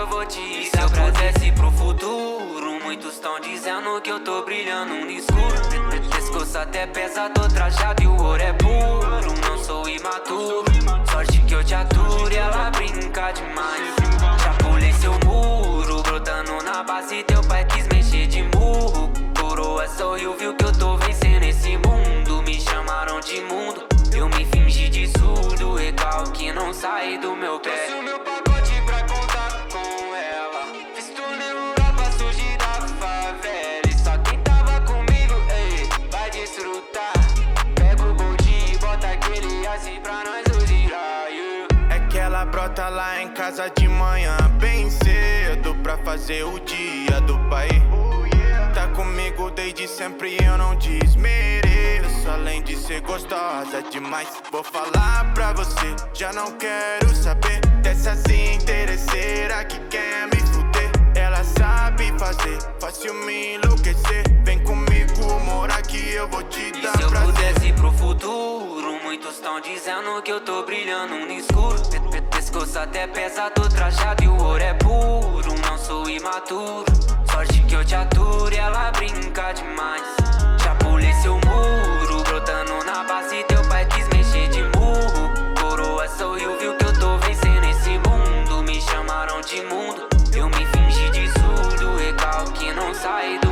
eu vou te ir. Se eu pudesse pro futuro, muitos estão dizendo que eu tô brilhando no escuro. Pescoço até pesa, tô trajado e o ouro é puro. Não sou imaturo, sorte que eu te aturo e ela brinca demais. Já pulei seu muro, brotando na base, teu pai quis mexer de murro. Coroa sorriu, viu que eu tô vencendo esse mundo. Me chamaram de mundo, eu me fingi de surdo. Recalque não sai do meu pé. Fazer o dia do pai. Tá comigo desde sempre eu não desmereço. Além de ser gostosa demais, vou falar pra você. Já não quero saber dessa assim interesseira que quer me fuder. Ela sabe fazer, fácil me enlouquecer. Vem comigo morar que eu vou te E dar se eu prazer. pudesse ir pro futuro, muitos estão dizendo que eu tô brilhando no escuro. Pe- pe- Pescoço até pesa, tô trajado e o ouro é puro. Sou imaturo, sorte que eu te aturo e ela brinca demais. Já pulei seu muro, brotando na base, teu pai quis mexer de murro. Coroa sorriu, viu que eu tô vencendo esse mundo. Me chamaram de mundo, eu me fingi de surdo. Recalque não sai do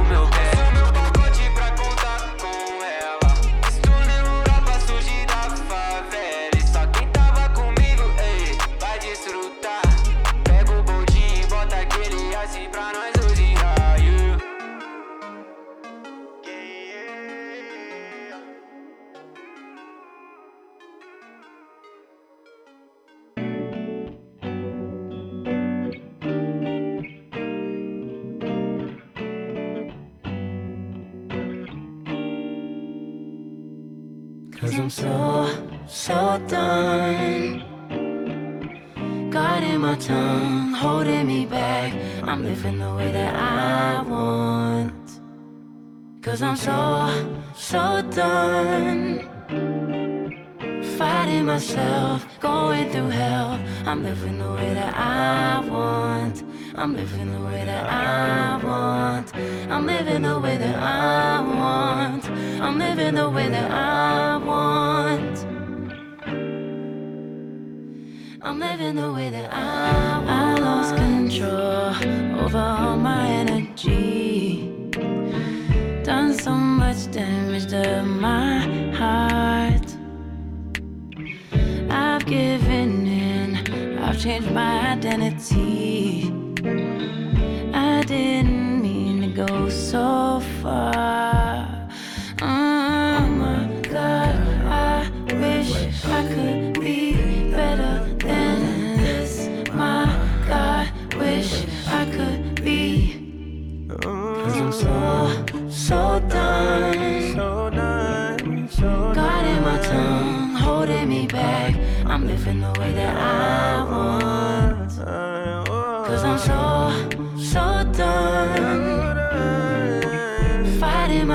Cause I'm so, so done. Guarding my tongue, holding me back. I'm living the way that I want. Cause I'm so, so done. Fighting myself, going through hell. I'm living the way that I want. I'm living the way that I want. I'm living the way that I want. I'm living the way that I want. I'm living the way that I want. I lost control over all my energy. Done so much damage to my heart. I've given in, I've changed my identity. Go so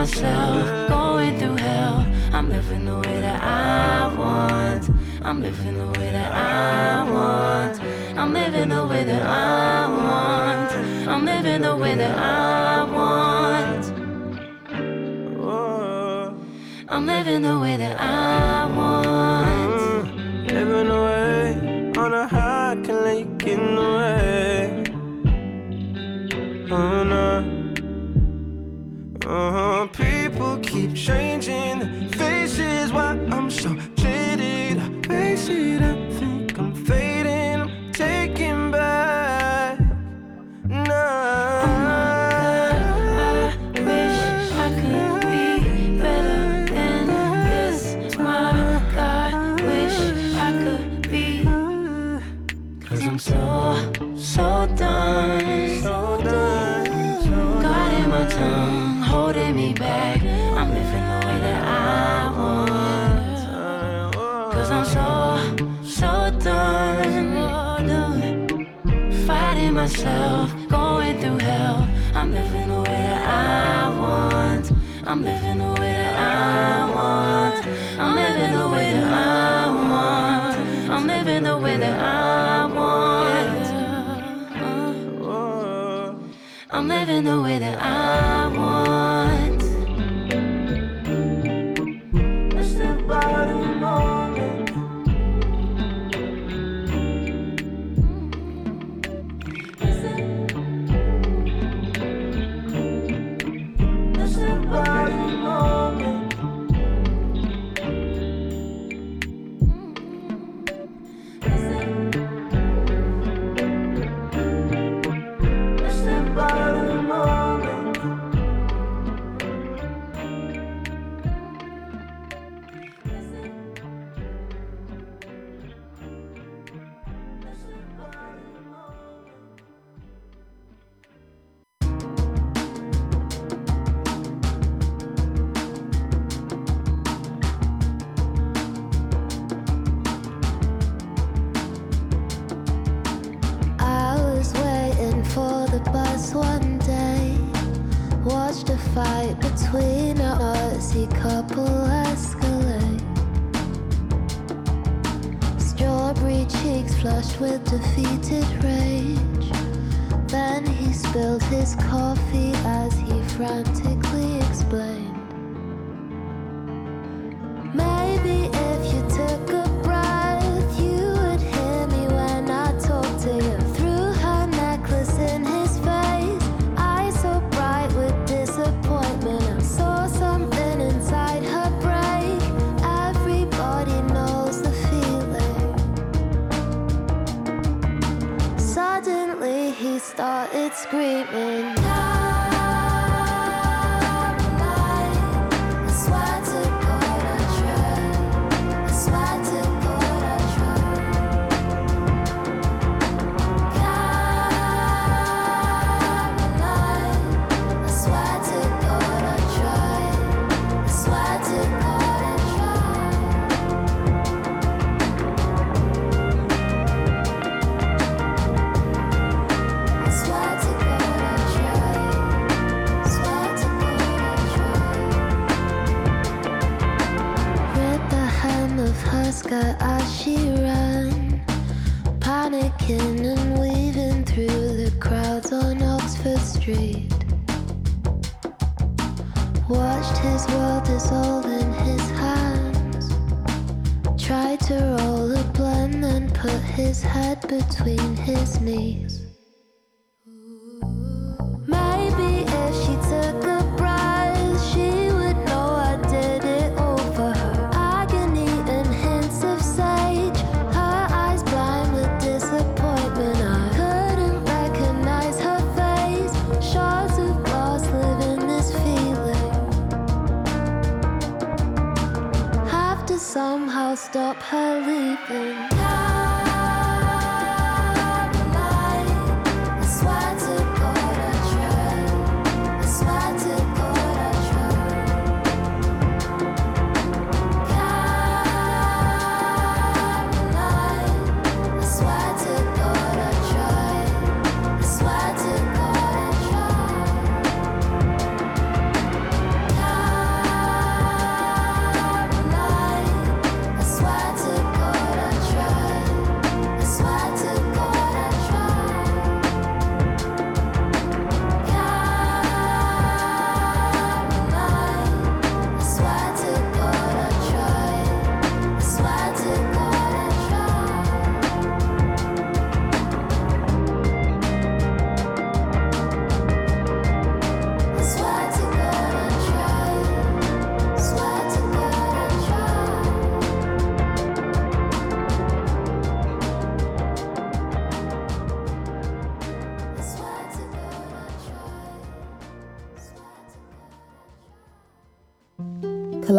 myself, going through hell. I'm living the way that I want. I'm living the way that I want. I'm living the way that I want. I'm living the way that I want. I'm living the way that I want. living the way that I'm. the bus one day. Watched a fight between a artsy couple escalate. Strawberry cheeks flushed with defeated rage. Then he spilled his coffee as he frantically explained. And head between his knees.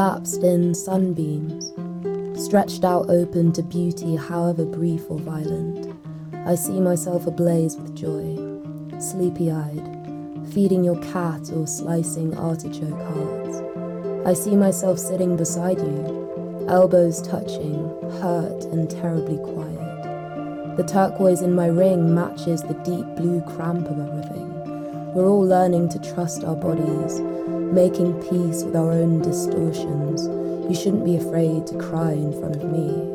Lapsed in sunbeams, stretched out open to beauty, however brief or violent. I see myself ablaze with joy, sleepy eyed, feeding your cat or slicing artichoke hearts. I see myself sitting beside you, elbows touching, hurt and terribly quiet. The turquoise in my ring matches the deep blue cramp of everything. We're all learning to trust our bodies making peace with our own distortions. You shouldn't be afraid to cry in front of me.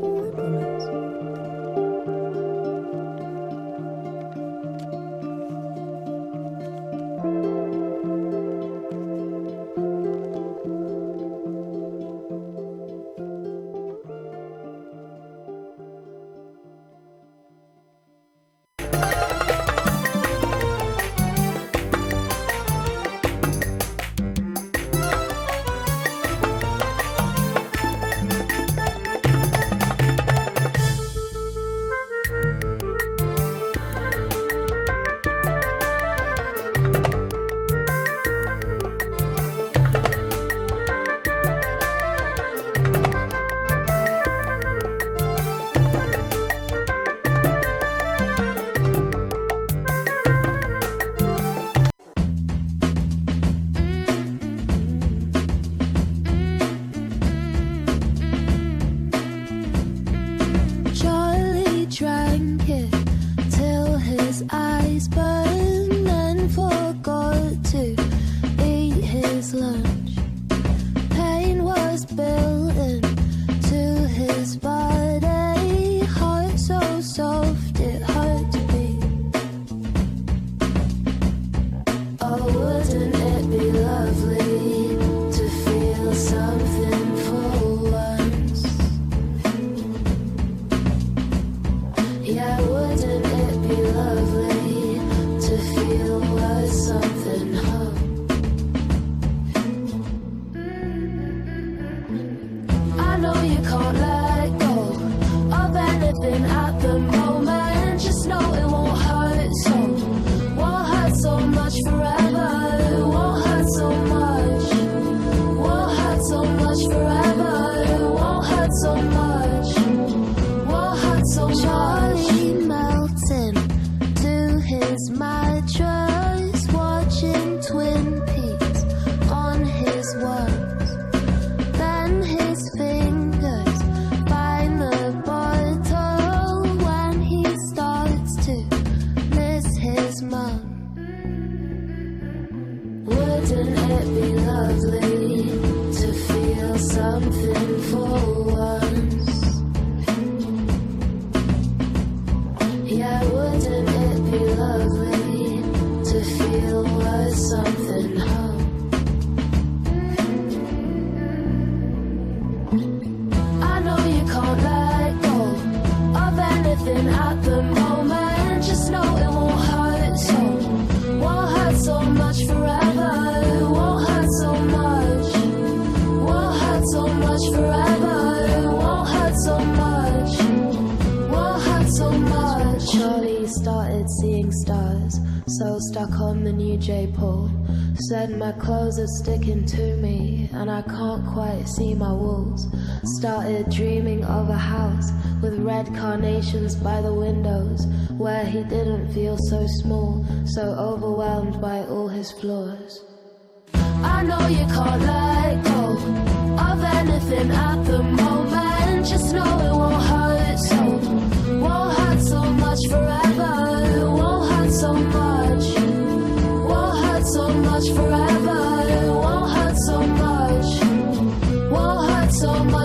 Clothes are sticking to me and I can't quite see my walls. Started dreaming of a house with red carnations by the windows where he didn't feel so small, so overwhelmed by all his flaws. I know you can't let go of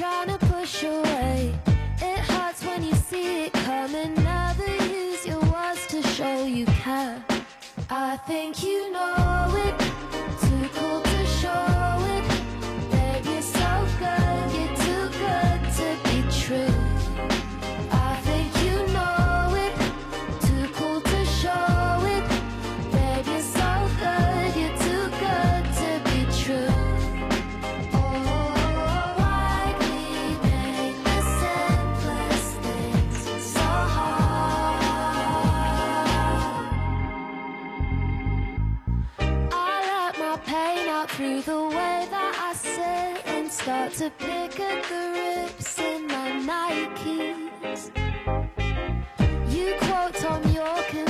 trying to push away. It hurts when you see it coming. Never use your words to show you can. I think you know it. Start to pick at the rips in my Nikes. You quote Tom York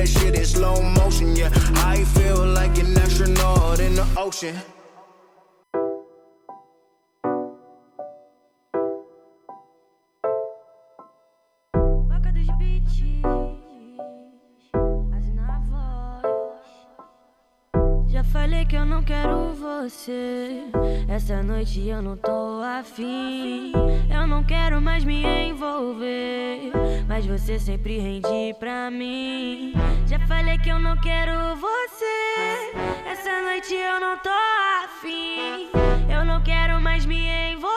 that shit in slow motion. Yeah, I feel like an astronaut in the ocean. Que eu não quero você. Essa noite eu não tô afim. Eu não quero mais me envolver. Mas você sempre rende pra mim. Já falei que eu não quero você. Essa noite eu não tô afim. Eu não quero mais me envolver.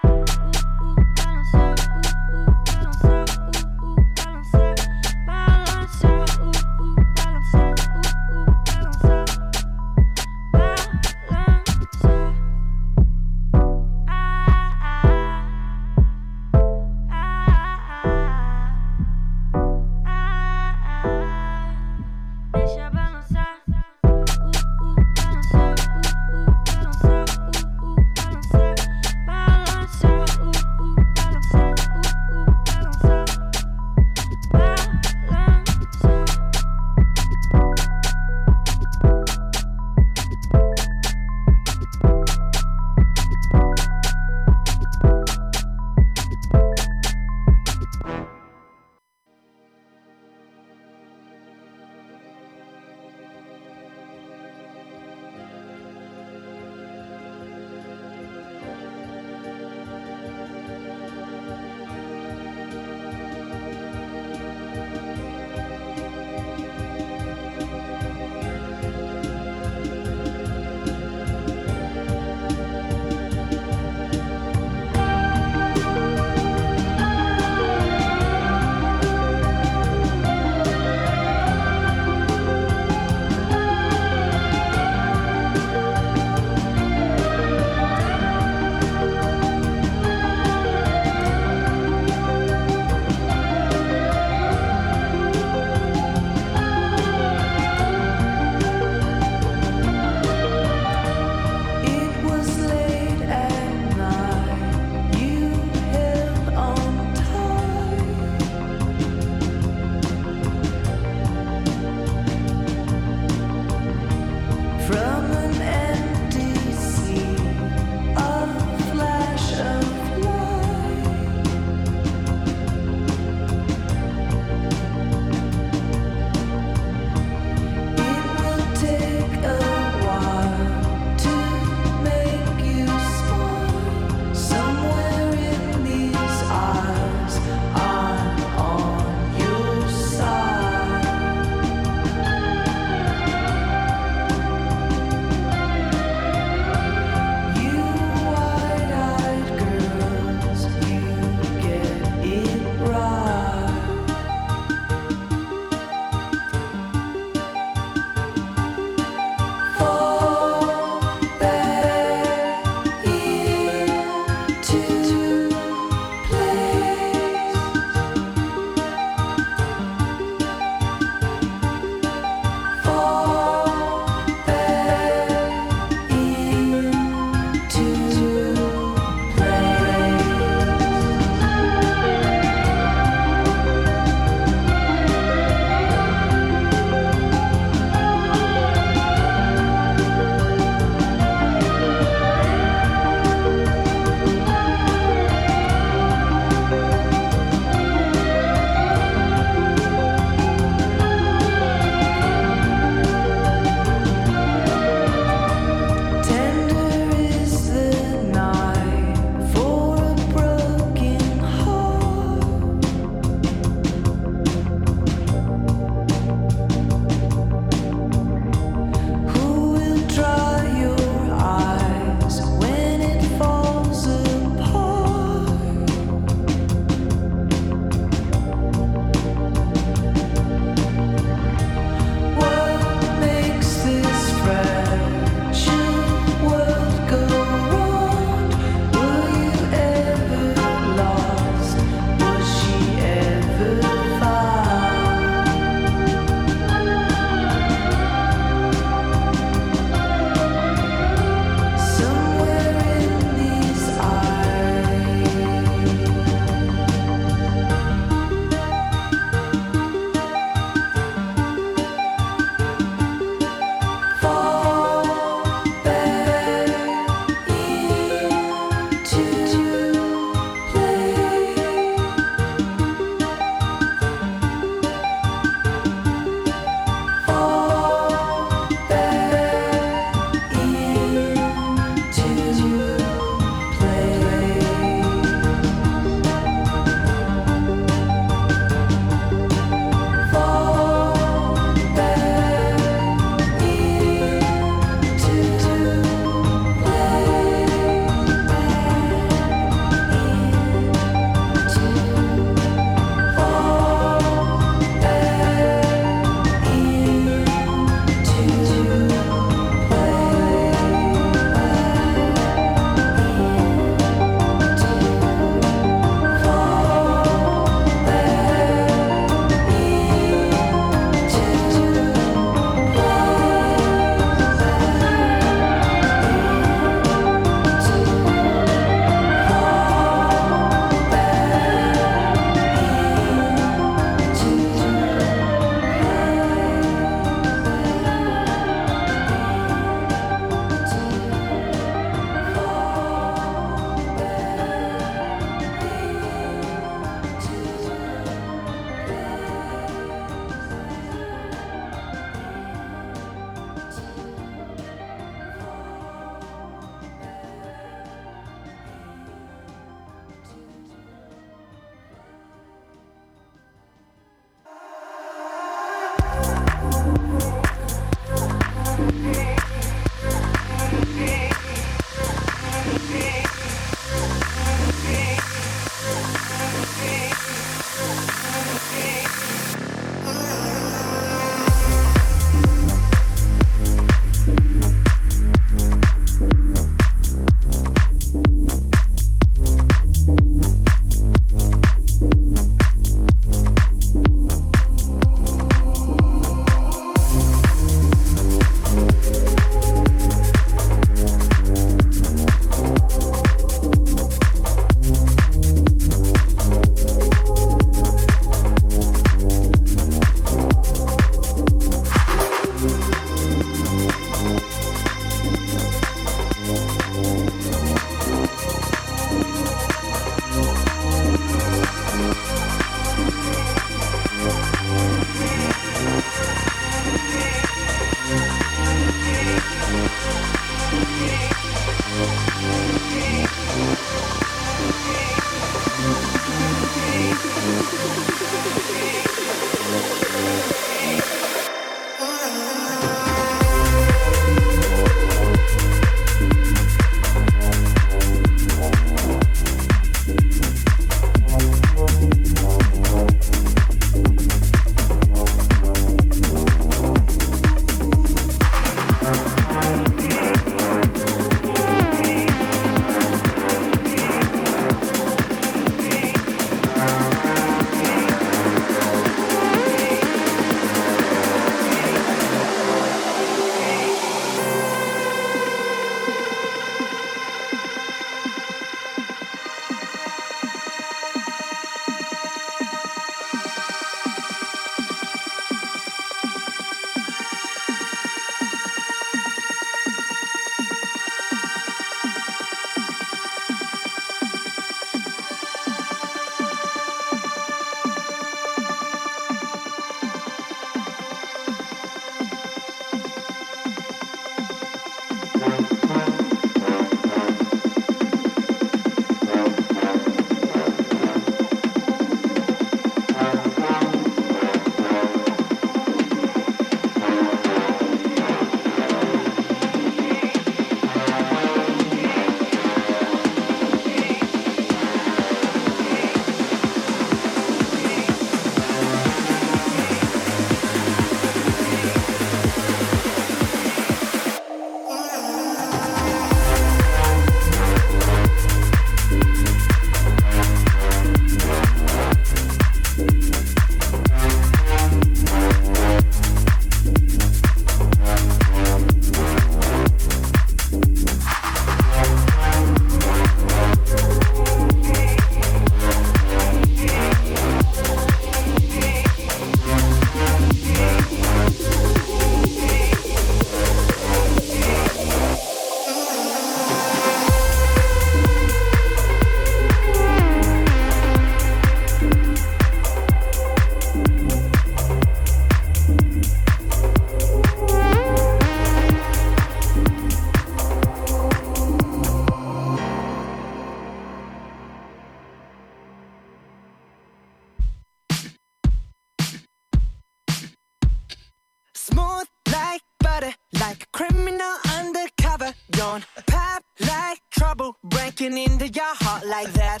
Like that.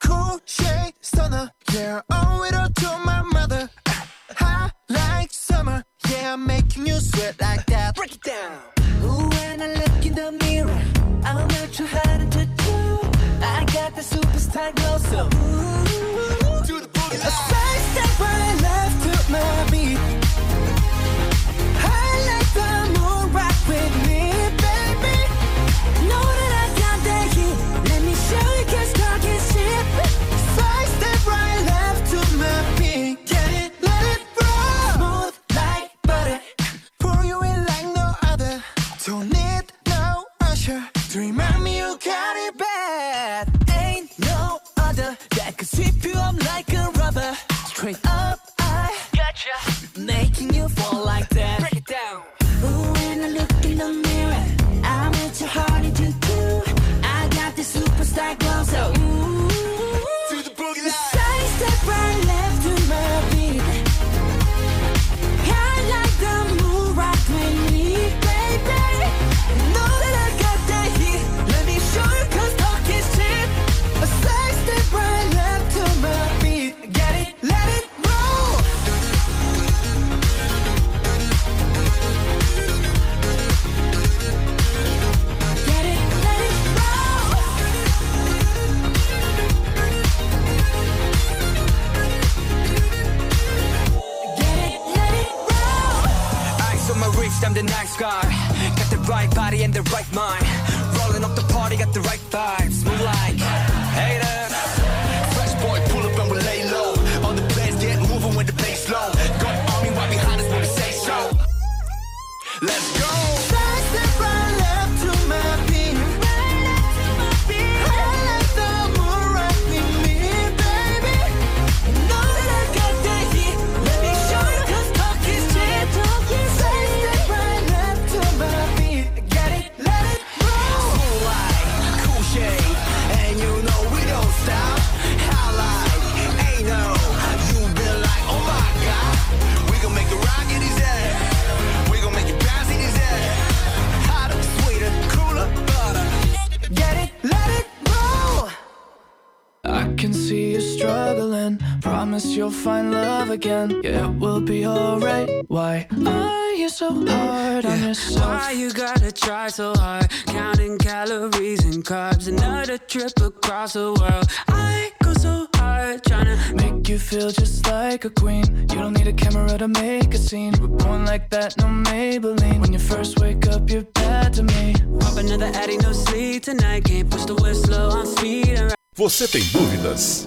Cool shade stunner, yeah, owe it all to my mother. Hot like summer, yeah, I'm making you sweat like that. Break it down. Ooh, when I look in the mirror, I'm not too hard to do. I got the superstar glow, so ooh. Do the boogie A side step right left to my love again. Yeah, it will be alright. Why are you so hard on yourself? Why you gotta try so hard? Counting calories and carbs, another trip across the world. I go so hard trying to Make you feel just like a queen. You don't need a camera to make a scene. We're born like that, no Maybelline. When you first wake up, you're bad to me. pop another Addy, no sleep tonight. Can't push the whistle on speed and Você tem dúvidas?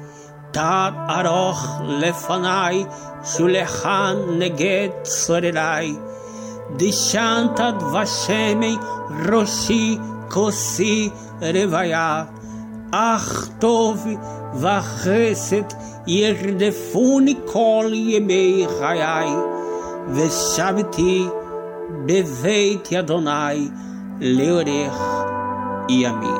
תת ארוך לפניי, שולחן נגד צורריי. דשנת דבשמי ראשי כוסי רוויה, אך טוב וחסד ירדפוני כל ימי חיי, ושבתי בבית אדוני לאורך ימים.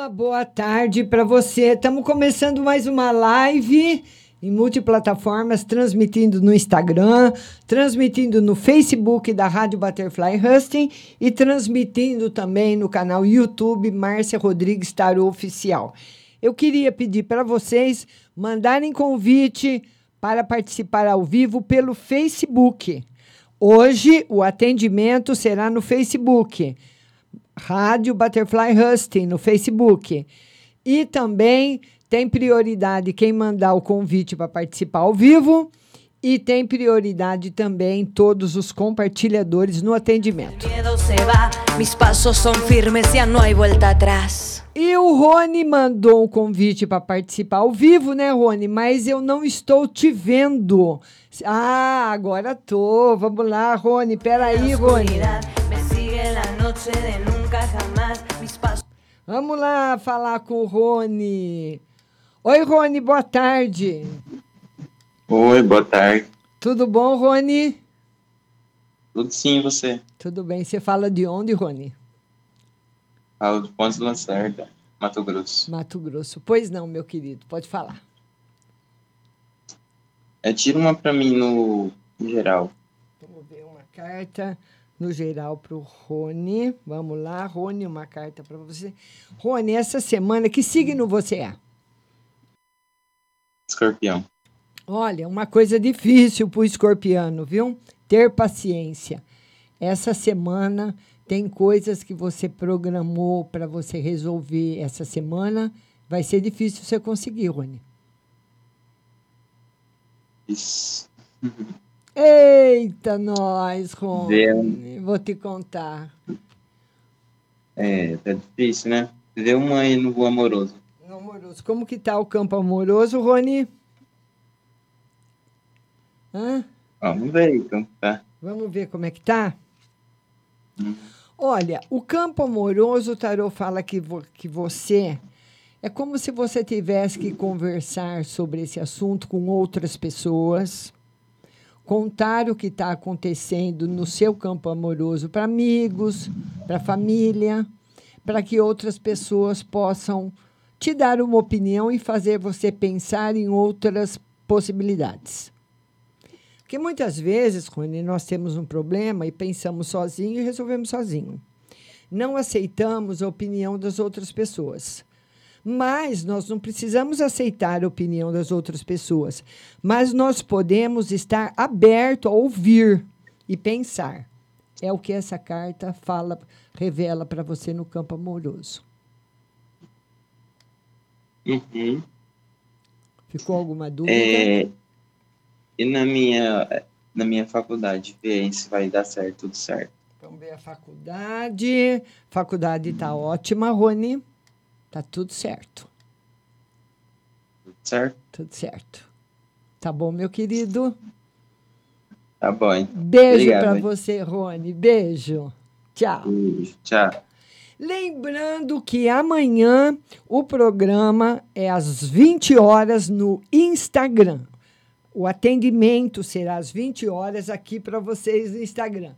Uma boa tarde para você. Estamos começando mais uma live em multiplataformas, transmitindo no Instagram, transmitindo no Facebook da Rádio Butterfly Husting e transmitindo também no canal YouTube Márcia Rodrigues Tarô Oficial. Eu queria pedir para vocês mandarem convite para participar ao vivo pelo Facebook. Hoje o atendimento será no Facebook. Rádio Butterfly Husting no Facebook. E também tem prioridade quem mandar o convite para participar ao vivo. E tem prioridade também todos os compartilhadores no atendimento. E o Rony mandou um convite para participar ao vivo, né, Rony? Mas eu não estou te vendo. Ah, agora tô. Vamos lá, Rony. Peraí, Rony. De. Vamos lá falar com o Rony. Oi, Rony, boa tarde. Oi, boa tarde. Tudo bom, Rony? Tudo sim, e você? Tudo bem. Você fala de onde, Rony? Falo de Pontes do Lacerda, Mato Grosso. Mato Grosso. Pois não, meu querido, pode falar. É, tira uma pra mim no, no geral. Vamos ver uma carta no geral para o Rony. Vamos lá, Rony, uma carta para você. Rony, essa semana, que signo você é? Escorpião. Olha, uma coisa difícil para o escorpiano, viu? Ter paciência. Essa semana tem coisas que você programou para você resolver essa semana. Vai ser difícil você conseguir, Rony. Isso. Eita, nós, Rony. Deu. Vou te contar. É, tá difícil, né? Deu uma aí no amoroso. No amoroso. Como que tá o campo amoroso, Rony? Hã? Vamos ver aí como tá. Vamos ver como é que tá? Olha, o campo amoroso, o tarô fala que, vo que você é como se você tivesse que conversar sobre esse assunto com outras pessoas, contar o que está acontecendo no seu campo amoroso para amigos, para família, para que outras pessoas possam te dar uma opinião e fazer você pensar em outras possibilidades. Porque muitas vezes, Rony, nós temos um problema e pensamos sozinho e resolvemos sozinho. Não aceitamos a opinião das outras pessoas. Mas nós não precisamos aceitar a opinião das outras pessoas, mas nós podemos estar aberto a ouvir e pensar. É o que essa carta fala, revela para você no campo amoroso. Uhum. Ficou alguma dúvida? É, e na minha, na minha faculdade, ver se vai dar certo, tudo certo. Vamos ver a faculdade. Faculdade está ótima, Rony. Tá tudo certo. Tudo certo? Tudo certo. Tá bom, meu querido? Tá bom. hein? Beijo para você, Rony. Beijo. Tchau. Beijo, Tchau. Lembrando que amanhã o programa é às 20 horas no Instagram. O atendimento será às 20 horas aqui para vocês no Instagram.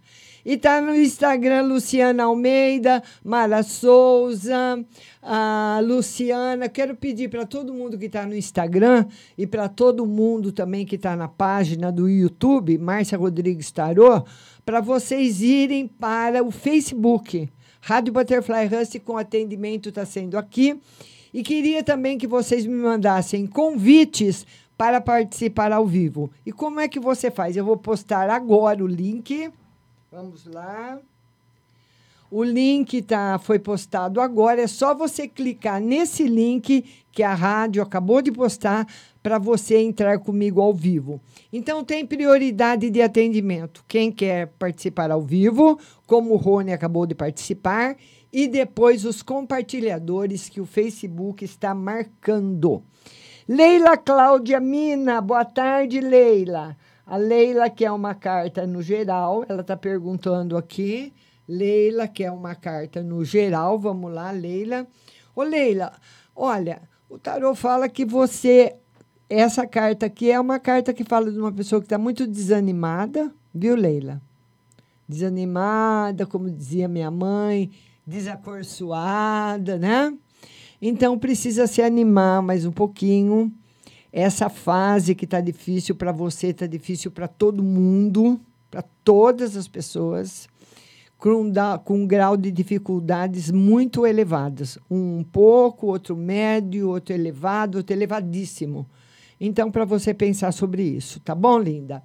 E tá no Instagram Luciana Almeida, Mara Souza, a Luciana. Quero pedir para todo mundo que está no Instagram e para todo mundo também que está na página do YouTube, Márcia Rodrigues Tarô, para vocês irem para o Facebook. Rádio Butterfly Rust com atendimento está sendo aqui. E queria também que vocês me mandassem convites para participar ao vivo. E como é que você faz? Eu vou postar agora o link. Vamos lá. O link tá, foi postado agora. É só você clicar nesse link que a rádio acabou de postar para você entrar comigo ao vivo. Então, tem prioridade de atendimento. Quem quer participar ao vivo, como o Rony acabou de participar, e depois os compartilhadores que o Facebook está marcando. Leila Cláudia Mina, boa tarde, Leila. A Leila quer uma carta no geral, ela está perguntando aqui. Leila quer uma carta no geral, vamos lá, Leila. Ô, Leila, olha, o tarô fala que você. Essa carta aqui é uma carta que fala de uma pessoa que está muito desanimada, viu, Leila? Desanimada, como dizia minha mãe, desacorçoada, né? Então precisa se animar mais um pouquinho. Essa fase que está difícil para você, está difícil para todo mundo, para todas as pessoas, com, da, com um grau de dificuldades muito elevadas. Um pouco, outro médio, outro elevado, outro elevadíssimo. Então, para você pensar sobre isso, tá bom, linda?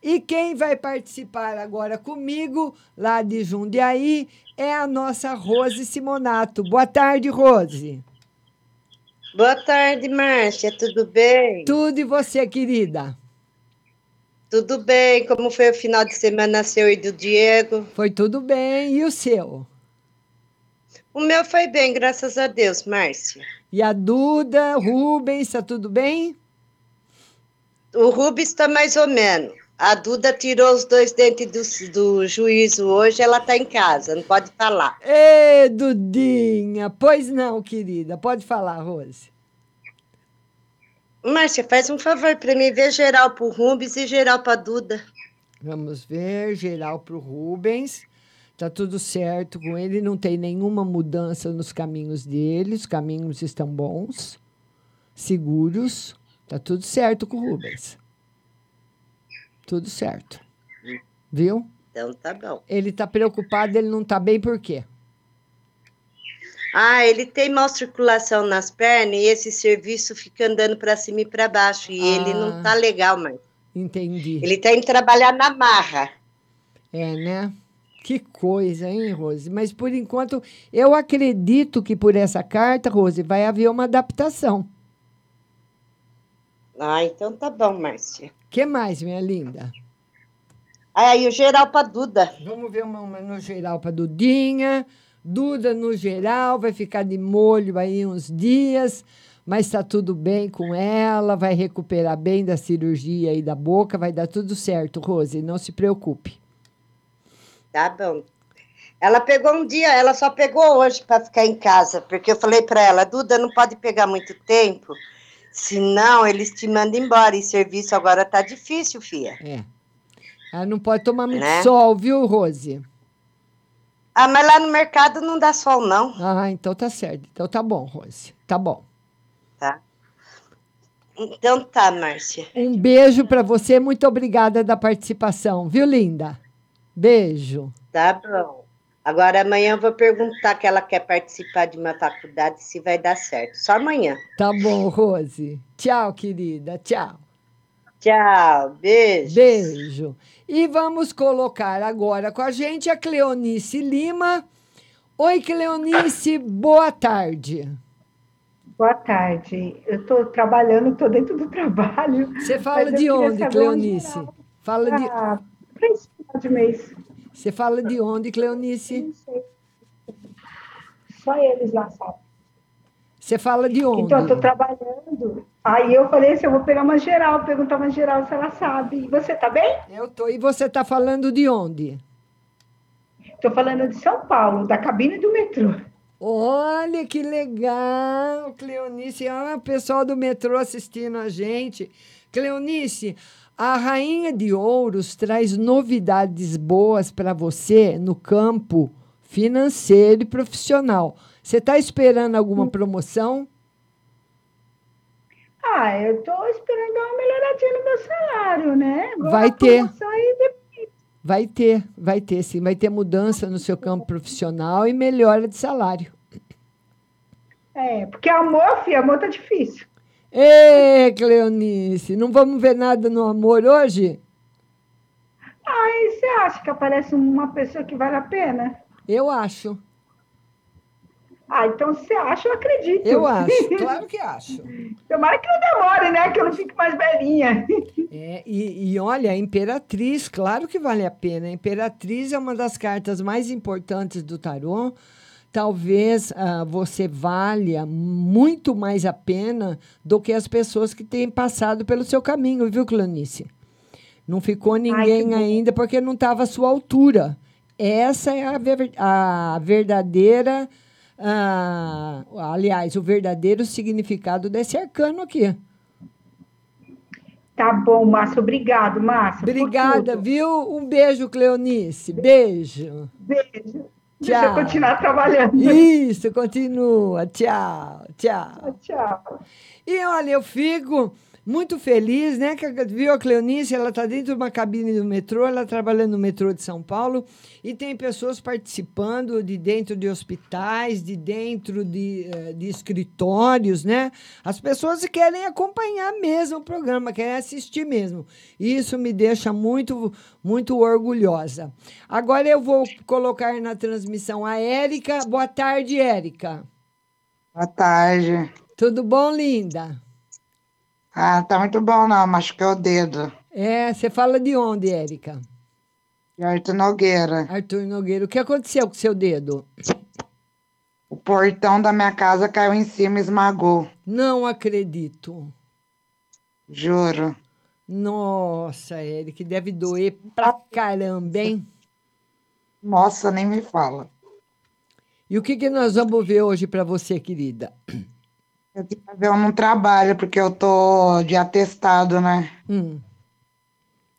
E quem vai participar agora comigo, lá de Jundiaí, é a nossa Rose Simonato. Boa tarde, Rose. Boa tarde, Márcia. Tudo bem? Tudo e você, querida? Tudo bem. Como foi o final de semana seu e do Diego? Foi tudo bem. E o seu? O meu foi bem, graças a Deus, Márcia. E a Duda, Rubens, está tudo bem? O Rubens está mais ou menos. A Duda tirou os dois dentes do, do juízo hoje, ela está em casa, não pode falar. Ê, Dudinha, pois não, querida. Pode falar, Rose. Márcia, faz um favor para mim ver geral para o Rubens e geral para Duda. Vamos ver, geral para o Rubens. Tá tudo certo com ele, não tem nenhuma mudança nos caminhos dele, os caminhos estão bons, seguros. Tá tudo certo com o Rubens. Tudo certo. Viu? Então tá bom. Ele tá preocupado, ele não tá bem por quê? Ah, ele tem mal circulação nas pernas e esse serviço fica andando para cima e para baixo. E ele não tá legal, mãe. Entendi. Ele tá indo trabalhar na marra. É, né? Que coisa, hein, Rose? Mas por enquanto, eu acredito que por essa carta, Rose, vai haver uma adaptação. Ah, então tá bom, Márcia. Que mais, minha linda? Aí o geral para Duda. Vamos ver uma, uma no geral para Dudinha. Duda no geral vai ficar de molho aí uns dias, mas está tudo bem com ela, vai recuperar bem da cirurgia aí da boca, vai dar tudo certo, Rose, não se preocupe. Tá bom. Ela pegou um dia, ela só pegou hoje para ficar em casa, porque eu falei para ela, Duda, não pode pegar muito tempo, senão eles te mandam embora. E serviço agora tá difícil, filha. É. Ela não pode tomar muito Né? sol, viu, Rose? Ah, mas lá no mercado não dá sol, não. Ah, então tá certo. Então tá bom, Rose. Tá bom. Tá. Então tá, Márcia. Um beijo para você, muito obrigada da participação, viu, linda? Beijo. Tá bom. Agora amanhã eu vou perguntar que ela quer participar de uma faculdade se vai dar certo. Só amanhã. Tá bom, Rose. Tchau, querida. Tchau. Tchau. Beijo. Beijo. E vamos colocar agora com a gente a Cleonice Lima. Oi, Cleonice, boa tarde. Boa tarde. Eu estou trabalhando, estou dentro do trabalho. Você fala de onde, Cleonice? onde Fala de. Ah, pra esse final de mês. Você fala de onde, Cleonice? Só eles lá sabem. Você fala de onde? Então, eu estou trabalhando. Aí eu falei assim, eu vou pegar uma geral, perguntar uma geral se ela sabe. E você tá bem? Eu tô. E você tá falando de onde? Estou falando de São Paulo, da cabine do metrô. Olha que legal, Cleonice. Ah, o pessoal do metrô assistindo a gente. Cleonice, a Rainha de Ouros traz novidades boas para você no campo financeiro e profissional. Você está esperando alguma promoção? Ah, eu estou esperando dar uma melhoradinha no meu salário, né? Vai ter. Vai ter, vai ter sim. Vai ter mudança no seu campo profissional e melhora de salário. É, porque amor, filho, amor tá difícil. Ê, Cleonice, não vamos ver nada no amor hoje? Ai, você acha que aparece uma pessoa que vale a pena? Eu acho. Ah, então se você acha, eu acredito. Eu acho, claro que acho. Tomara que não demore, né? Que eu não fique mais velhinha. É, e, e olha, a Imperatriz, claro que vale a pena. A Imperatriz é uma das cartas mais importantes do tarô. Talvez ah, você valha muito mais a pena do que as pessoas que têm passado pelo seu caminho, viu, Clonice? Não ficou ninguém bom. ainda porque não estava à sua altura. Essa é a, ver- a verdadeira. ah, aliás, o verdadeiro significado desse arcano aqui. Tá bom, Márcio. Obrigado, Márcio. Obrigada, viu? Um beijo, Cleonice. Beijo. Beijo. Tchau. Deixa eu continuar trabalhando. Isso, continua. Tchau, tchau. Tchau. E olha, eu fico muito feliz, né? Que viu a Cleonice, ela está dentro de uma cabine do metrô, ela trabalhando no metrô de São Paulo e tem pessoas participando de dentro de hospitais, de dentro de, eh, de escritórios, né? As pessoas querem acompanhar mesmo o programa, querem assistir mesmo. Isso me deixa muito, muito orgulhosa. Agora eu vou colocar na transmissão a Érica. Boa tarde, Érica. Boa tarde. Tudo bom, linda? Ah, tá muito bom não, machuquei o dedo. É, você fala de onde, Érica? Arthur Nogueira. Arthur Nogueira. O que aconteceu com o seu dedo? O portão da minha casa caiu em cima e esmagou. Não acredito. Juro. Nossa, Érica, deve doer pra caramba, hein? Nossa, nem me fala. E o que, que nós vamos ver hoje para você, querida? Eu não trabalho porque eu tô de atestado, né? Hum.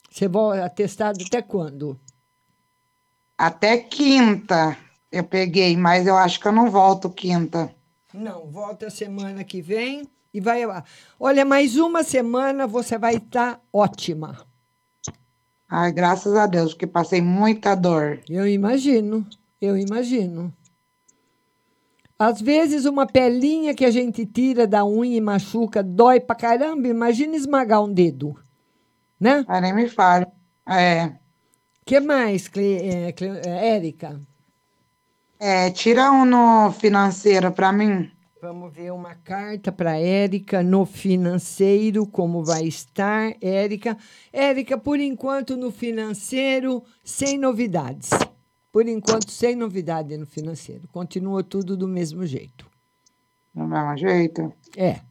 Você vai atestado até quando? Até quinta eu peguei, mas eu acho que eu não volto quinta. Não, volta semana que vem e vai lá. Olha, mais uma semana você vai estar ótima. Ai, graças a Deus, porque passei muita dor. Eu imagino, eu imagino. Às vezes, uma pelinha que a gente tira da unha e machuca dói pra caramba. Imagina esmagar um dedo, né? Ah, nem me fale. É. que mais, Cle, é, Érica? É, tira um no financeiro pra mim. Vamos ver uma carta para Érica no financeiro, como vai estar, Érica. Érica, por enquanto no financeiro, sem novidades. Por enquanto, sem novidade no financeiro. Continua tudo do mesmo jeito. Do mesmo jeito? É,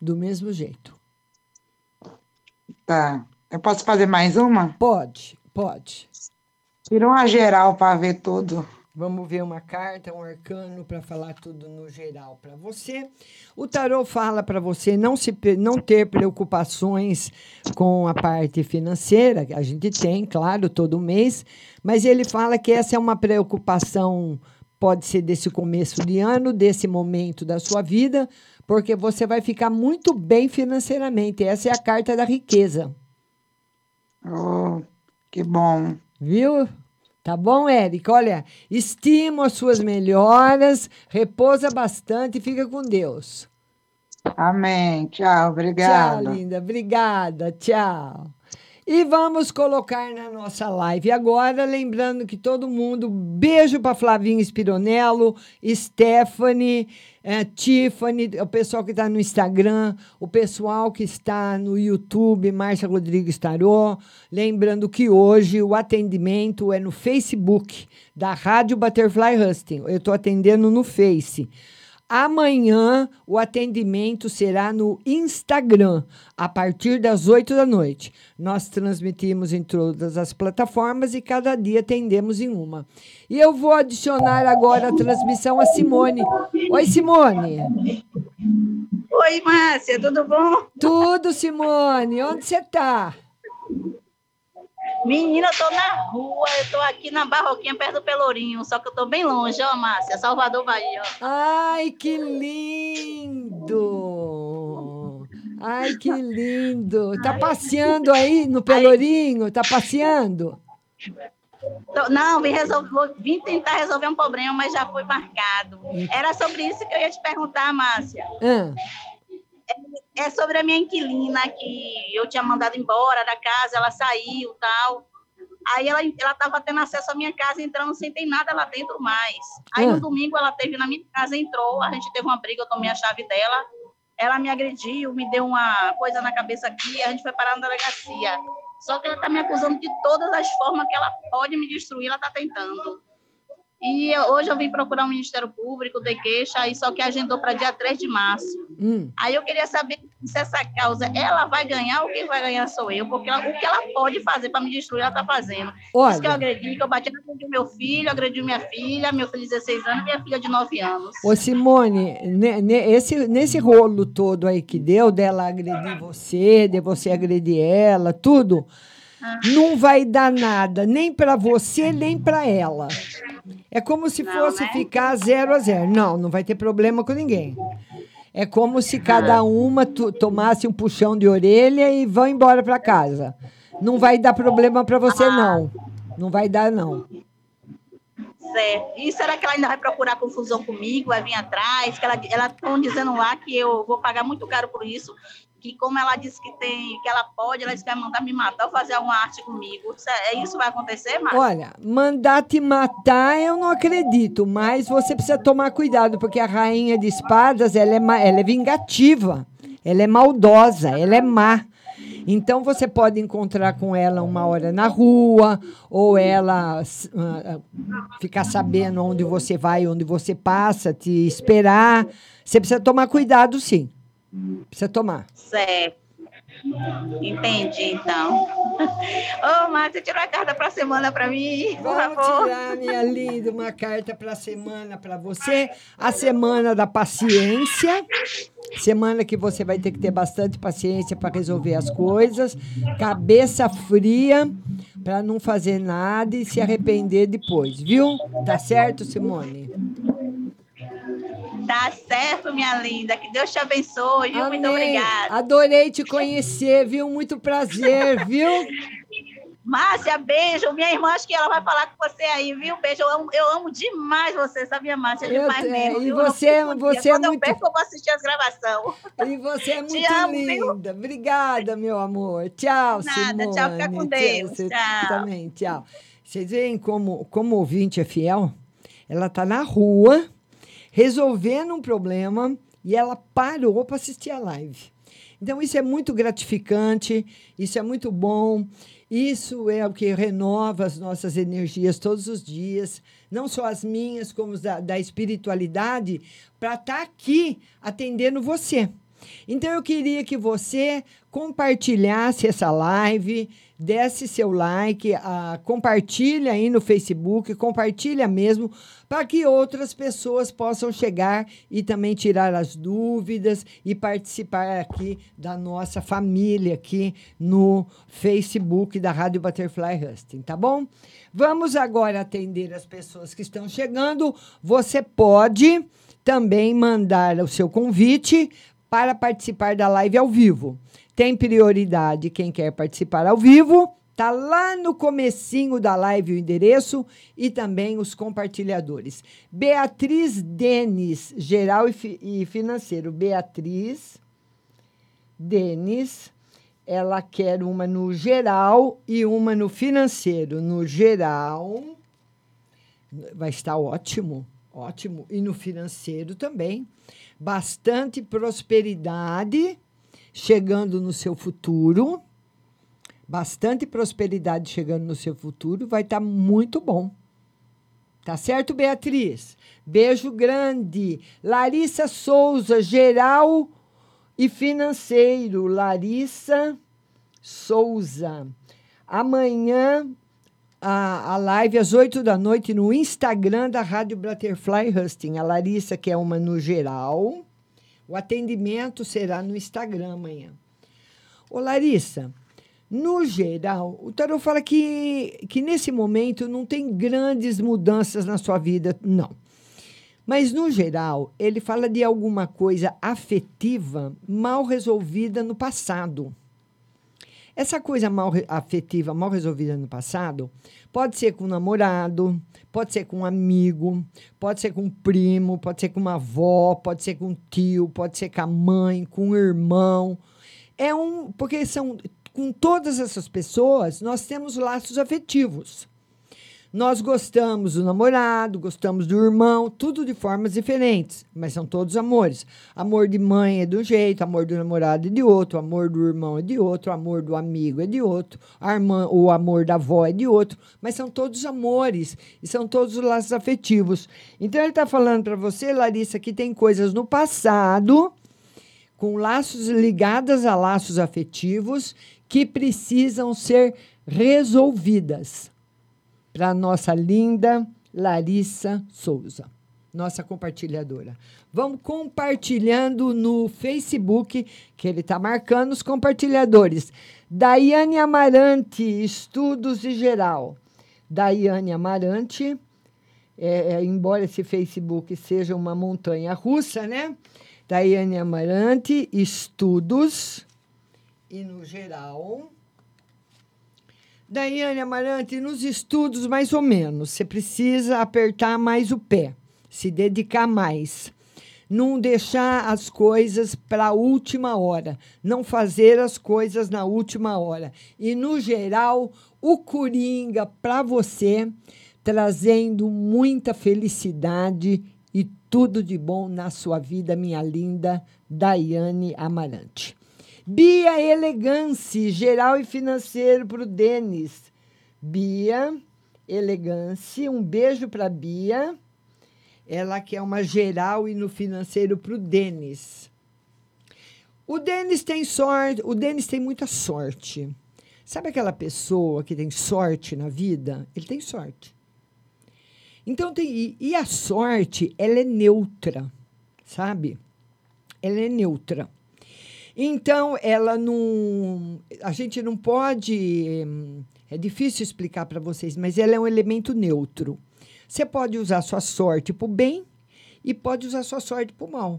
do mesmo jeito. Tá. Eu posso fazer mais uma? Pode, pode. Tira uma geral pra ver tudo. Vamos ver uma carta, um arcano para falar tudo no geral para você. O tarô fala para você não se não ter preocupações com a parte financeira, que a gente tem, claro, todo mês, mas ele fala que essa é uma preocupação pode ser desse começo de ano, desse momento da sua vida, porque você vai ficar muito bem financeiramente. Essa é a carta da riqueza. Oh, que bom. Viu? Tá bom, Érica? Olha, estimo as suas melhoras, repousa bastante e fica com Deus. Amém. Tchau, obrigada. Tchau, linda. Obrigada. Tchau. E vamos colocar na nossa live agora, lembrando que todo mundo, beijo para Flavinha Spironello, Stephanie, eh, Tiffany, o pessoal que está no Instagram, o pessoal que está no YouTube, Márcia Rodrigues Tarô. Lembrando que hoje o atendimento é no Facebook da Rádio Butterfly Husting. Eu estou atendendo no Face. Amanhã o atendimento será no Instagram, a partir das 8 da noite. Nós transmitimos em todas as plataformas e cada dia atendemos em uma. E eu vou adicionar agora a transmissão a Simone. Oi, Simone. Oi, Márcia, tudo bom? Tudo, Simone. Onde você tá? Menina, eu tô na rua, eu tô aqui na Barroquinha, perto do Pelourinho, só que eu tô bem longe, ó, Márcia, Salvador, Bahia. ó. Ai, que lindo! Ai, que lindo! Tá passeando aí no Pelourinho? Tá passeando? Não, vim, resolver, vim tentar resolver um problema, mas já foi marcado. Era sobre isso que eu ia te perguntar, Márcia. Ah, É sobre a minha inquilina que eu tinha mandado embora da casa, ela saiu tal. Aí ela ela estava tendo acesso à minha casa, entrando sem ter nada lá dentro mais. Aí Ah. no domingo ela teve na minha casa, entrou, a gente teve uma briga, eu tomei a chave dela. Ela me agrediu, me deu uma coisa na cabeça aqui, a gente foi parar na delegacia. Só que ela está me acusando de todas as formas que ela pode me destruir, ela está tentando. E hoje eu vim procurar o Ministério Público, de queixa, e só que agendou para dia 3 de março. hum. Aí eu queria saber se essa causa ela vai ganhar ou quem vai ganhar sou eu, porque ela- o que ela pode fazer para me destruir, ela está fazendo. Olha. Isso que eu agredi, que eu bati na frente do meu filho, agredi minha filha, meu filho de 16 anos e minha filha de 9 anos. Ô, Simone, ne- ne- esse, nesse rolo todo aí que deu, dela agredir você, de você agredir ela, tudo, não vai dar nada, nem para você, nem para ela. É como se fosse ficar zero a zero. Não, não vai ter problema com ninguém. É como se cada uma tu- tomasse um puxão de orelha e vão embora para casa. Não vai dar problema para você, não. Não vai dar, não. Certo. E será que ela ainda vai procurar confusão comigo, vai vir atrás? Que ela estão dizendo lá que eu vou pagar muito caro por isso. Que como ela disse que tem, que ela pode, ela disse que vai mandar me matar ou fazer alguma arte comigo. Isso é isso vai acontecer, Márcia? Olha, mandar te matar eu não acredito, mas você precisa tomar cuidado, porque a rainha de espadas ela é, ela é vingativa, ela é maldosa, ela é má. Então você pode encontrar com ela uma hora na rua, ou ela ah, ficar sabendo onde você vai, onde você passa, te esperar. Você precisa tomar cuidado, sim. Precisa tomar. Certo. Entendi, então. Ô, Márcia, tira a carta para a semana para mim, por Vamos favor. tirar, minha linda, uma carta para a semana para você. A semana da paciência. Semana que você vai ter que ter bastante paciência para resolver as coisas. Cabeça fria para não fazer nada e se arrepender depois, viu? Tá certo, Simone? Tá certo, minha linda. Que Deus te abençoe. viu? Muito obrigada. Adorei te conhecer, viu? Muito prazer, viu? Márcia, beijo. Minha irmã, acho que ela vai falar com você aí, viu? Beijo. Eu amo, eu amo demais você, sabia, Márcia? Eu- Demais é, mesmo. e viu? Eu você- dia. você é Quando eu muito- perco, eu vou assistir as gravações. E você é muito amo, viu? linda. Obrigada, meu amor. Tchau, Nada, Simone. tchau, fica com Deus. Você Tchau. Também, tchau. Vocês veem como, como ouvinte é fiel? Ela está na rua, resolvendo um problema, e ela parou para assistir a live. Então, isso é muito gratificante, isso é muito bom, isso é o que renova as nossas energias todos os dias, não só as minhas, como as da, da espiritualidade, para estar aqui atendendo você. Então, eu queria que você compartilhasse essa live, desse seu like, ah, compartilha aí no Facebook, compartilha mesmo, para que outras pessoas possam chegar e também tirar as dúvidas e participar aqui da nossa família aqui no Facebook da Rádio Butterfly Husting, tá bom? Vamos agora atender as pessoas que estão chegando. Você pode também mandar o seu convite para participar da live ao vivo. Tem prioridade quem quer participar ao vivo. Tá lá no comecinho da live o endereço e também os compartilhadores. Beatriz Denis, geral e, fi- e financeiro. Beatriz Denis, ela quer uma no geral e uma no financeiro. No geral, vai estar ótimo, ótimo. E no financeiro também. Bastante prosperidade chegando no seu futuro. Bastante prosperidade chegando no seu futuro. Vai estar muito bom. Tá certo, Beatriz? Beijo grande. Larissa Souza, geral e financeiro. Larissa Souza. Amanhã, a, a live às 8 da noite no Instagram da Rádio Butterfly Husting. A Larissa, que é uma no geral, O atendimento será no Instagram amanhã. Ô, Larissa, no geral, o tarot fala que, que nesse momento não tem grandes mudanças na sua vida, não. Mas, no geral, ele fala de alguma coisa afetiva mal resolvida no passado. Essa coisa mal afetiva, mal resolvida no passado, pode ser com um namorado, pode ser com um amigo, pode ser com um primo, pode ser com uma avó, pode ser com um tio, pode ser com a mãe, com um irmão. É um. Porque são. Com todas essas pessoas, nós temos laços afetivos. Nós gostamos do namorado, gostamos do irmão, tudo de formas diferentes, mas são todos amores. Amor de mãe é de um jeito, amor do namorado é de outro, amor do irmão é de outro, amor do amigo é de outro, irmã, o amor da avó é de outro, mas são todos amores e são todos laços afetivos. Então ele está falando para você, Larissa, que tem coisas no passado com laços ligadas a laços afetivos que precisam ser resolvidas para nossa linda Larissa Souza, nossa compartilhadora. Vamos compartilhando no Facebook, que ele está marcando os compartilhadores. Daiane Amarante, Estudos e Geral. Daiane Amarante, é, é, embora esse Facebook seja uma montanha russa, né? Daiane Amarante, Estudos e no geral. Daiane Amarante, nos estudos, mais ou menos. Você precisa apertar mais o pé, se dedicar mais. Não deixar as coisas para a última hora. Não fazer as coisas na última hora. E, no geral, o Coringa para você, trazendo muita felicidade e tudo de bom na sua vida, minha linda Daiane Amarante. Bia Elegância, geral e financeiro para o Denis. Bia Elegância, um beijo para Bia. Ela que é uma geral e no financeiro para o Denis. O Denis tem sorte, o Denis tem muita sorte. Sabe aquela pessoa que tem sorte na vida? Ele tem sorte. Então tem e a sorte, ela é neutra, sabe? Ela é neutra. Então, ela não. A gente não pode. É difícil explicar para vocês, mas ela é um elemento neutro. Você pode usar sua sorte para o bem e pode usar sua sorte para o mal.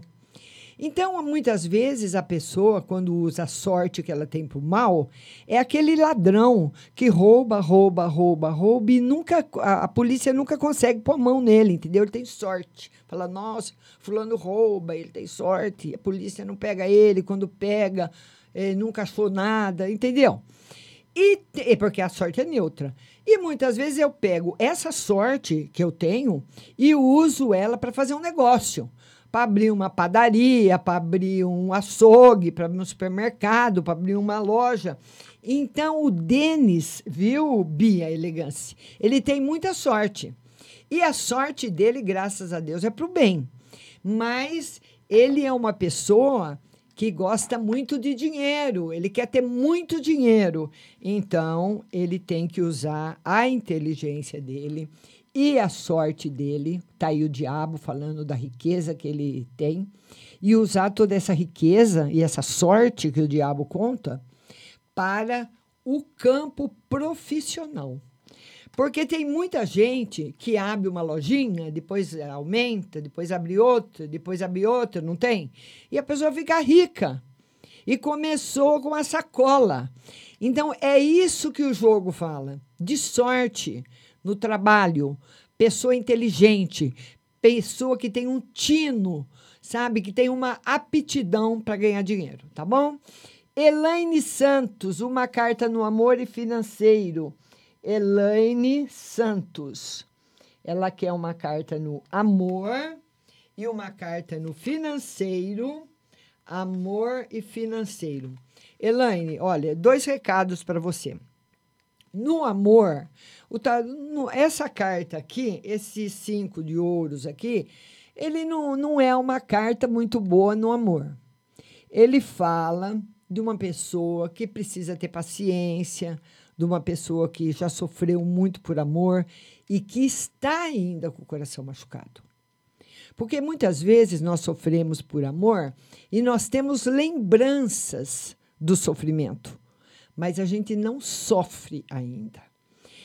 Então, muitas vezes, a pessoa, quando usa a sorte que ela tem para o mal, é aquele ladrão que rouba, rouba, rouba, rouba e nunca, a, a polícia nunca consegue pôr a mão nele, entendeu? Ele tem sorte. Fala, nossa, fulano rouba, ele tem sorte, a polícia não pega ele, quando pega, nunca achou nada, entendeu? E é porque a sorte é neutra. E muitas vezes eu pego essa sorte que eu tenho e uso ela para fazer um negócio. Para abrir uma padaria, para abrir um açougue, para abrir um supermercado, para abrir uma loja. Então, o Denis, viu, Bia Elegância? Ele tem muita sorte. E a sorte dele, graças a Deus, é para o bem. Mas ele é uma pessoa que gosta muito de dinheiro, ele quer ter muito dinheiro. Então, ele tem que usar a inteligência dele e a sorte dele. Está aí o diabo falando da riqueza que ele tem. E usar toda essa riqueza e essa sorte que o diabo conta para o campo profissional. Porque tem muita gente que abre uma lojinha, depois aumenta, depois abre outra, depois abre outra, não tem? E a pessoa fica rica. E começou com uma sacola. Então, é isso que o jogo fala: de sorte no trabalho, pessoa inteligente, pessoa que tem um tino, sabe? Que tem uma aptidão para ganhar dinheiro, tá bom? Elaine Santos, uma carta no amor e financeiro. Elaine Santos. Ela quer uma carta no amor e uma carta no financeiro. Amor e financeiro. Elaine, olha, dois recados para você. No amor, o tar- no- essa carta aqui, esse cinco de ouros aqui, ele não, não é uma carta muito boa no amor. Ele fala de uma pessoa que precisa ter paciência, de uma pessoa que já sofreu muito por amor e que está ainda com o coração machucado. Porque muitas vezes nós sofremos por amor e nós temos lembranças do sofrimento, mas a gente não sofre ainda.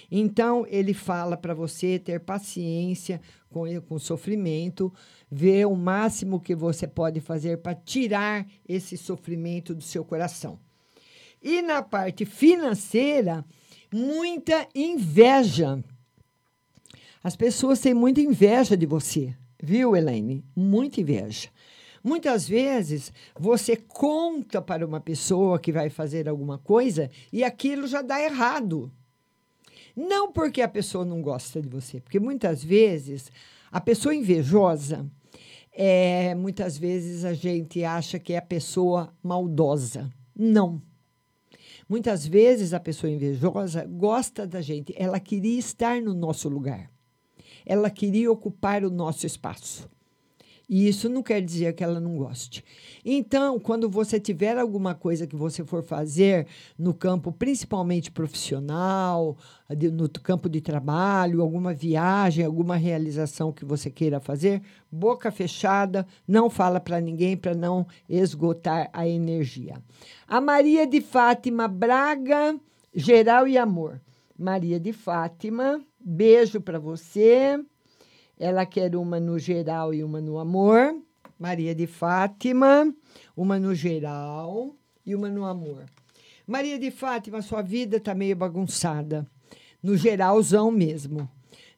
Então, ele fala para você ter paciência com, o sofrimento, ver o máximo que você pode fazer para tirar esse sofrimento do seu coração. E na parte financeira, muita inveja. As pessoas têm muita inveja de você, viu, Elaine? Muita inveja. Muitas vezes você conta para uma pessoa que vai fazer alguma coisa e aquilo já dá errado. Não porque a pessoa não gosta de você, porque muitas vezes a pessoa invejosa, é, muitas vezes a gente acha que é a pessoa maldosa. Não. Muitas vezes a pessoa invejosa gosta da gente, ela queria estar no nosso lugar. Ela queria ocupar o nosso espaço. E isso não quer dizer que ela não goste. Então, quando você tiver alguma coisa que você for fazer no campo, principalmente profissional, no campo de trabalho, alguma viagem, alguma realização que você queira fazer, boca fechada, não fala para ninguém para não esgotar a energia. A Maria de Fátima Braga, geral e amor. Maria de Fátima, beijo para você. Ela quer uma no geral e uma no amor. Maria de Fátima, uma no geral e uma no amor. Maria de Fátima, sua vida está meio bagunçada. No geralzão mesmo.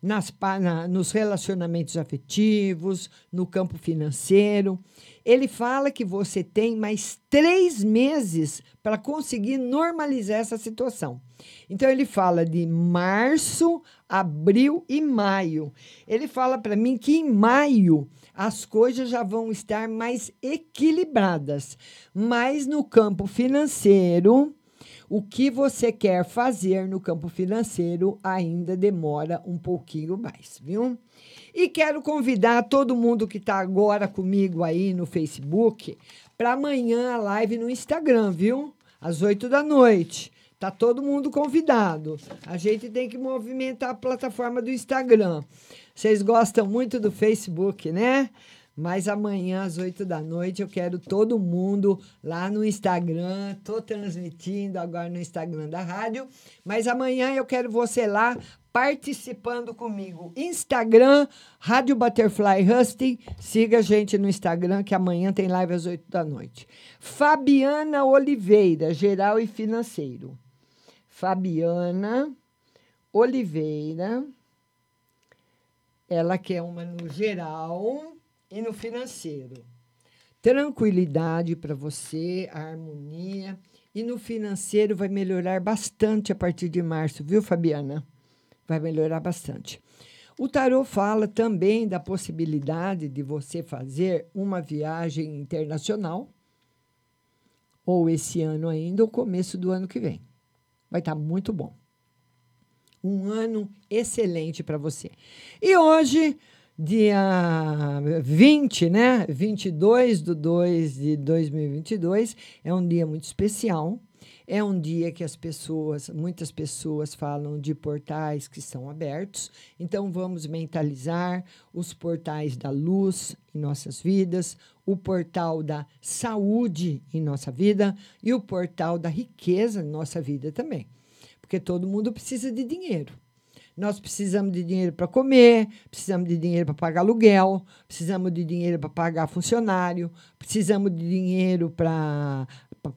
Nas, na- nos relacionamentos afetivos, no campo financeiro. Ele fala que você tem mais três meses para conseguir normalizar essa situação. Então, ele fala de março, abril e maio. Ele fala para mim que em maio as coisas já vão estar mais equilibradas, mas no campo financeiro. O que você quer fazer no campo financeiro ainda demora um pouquinho mais, viu? E quero convidar todo mundo que está agora comigo aí no Facebook para amanhã a live no Instagram, viu? Às 8 da noite. Tá todo mundo convidado. A gente tem que movimentar a plataforma do Instagram. Vocês gostam muito do Facebook, né? Mas amanhã, às 8 da noite, eu quero todo mundo lá no Instagram. Estou transmitindo agora no Instagram da rádio. Mas amanhã eu quero você lá participando comigo. Instagram, Rádio Butterfly Husting. Siga a gente no Instagram, que amanhã tem live às 8 da noite. Fabiana Oliveira, geral e financeiro. Fabiana Oliveira. Ela quer uma no geral e no financeiro. Tranquilidade para você, harmonia. E no financeiro vai melhorar bastante a partir de março, viu, Fabiana? Vai melhorar bastante. O tarô fala também da possibilidade de você fazer uma viagem internacional, ou esse ano ainda, ou começo do ano que vem. Vai estar muito bom. Um ano excelente para você. E hoje, dia 20, né? 22 de 2 de 2022, é um dia muito especial. É um dia que as pessoas, muitas pessoas falam de portais que são abertos. Então vamos mentalizar os portais da luz em nossas vidas, o portal da saúde em nossa vida e o portal da riqueza em nossa vida também. Porque todo mundo precisa de dinheiro. Nós precisamos de dinheiro para comer, precisamos de dinheiro para pagar aluguel, precisamos de dinheiro para pagar funcionário, precisamos de dinheiro para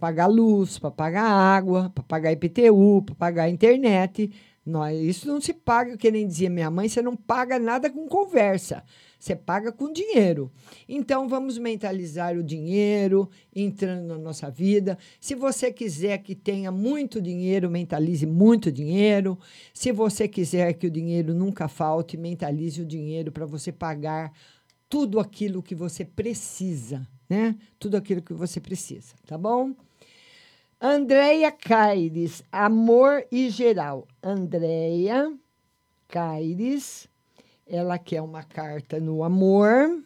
pagar luz, para pagar água, para pagar IPTU, para pagar internet. Nós, isso não se paga, que nem dizia minha mãe, você não paga nada com conversa. Você paga com dinheiro. Então, vamos mentalizar o dinheiro entrando na nossa vida. Se você quiser que tenha muito dinheiro, mentalize muito dinheiro. Se você quiser que o dinheiro nunca falte, mentalize o dinheiro para você pagar tudo aquilo que você precisa, né? Tudo aquilo que você precisa, tá bom? Andréia Caires, amor e geral. Andréia Caires, ela quer uma carta no amor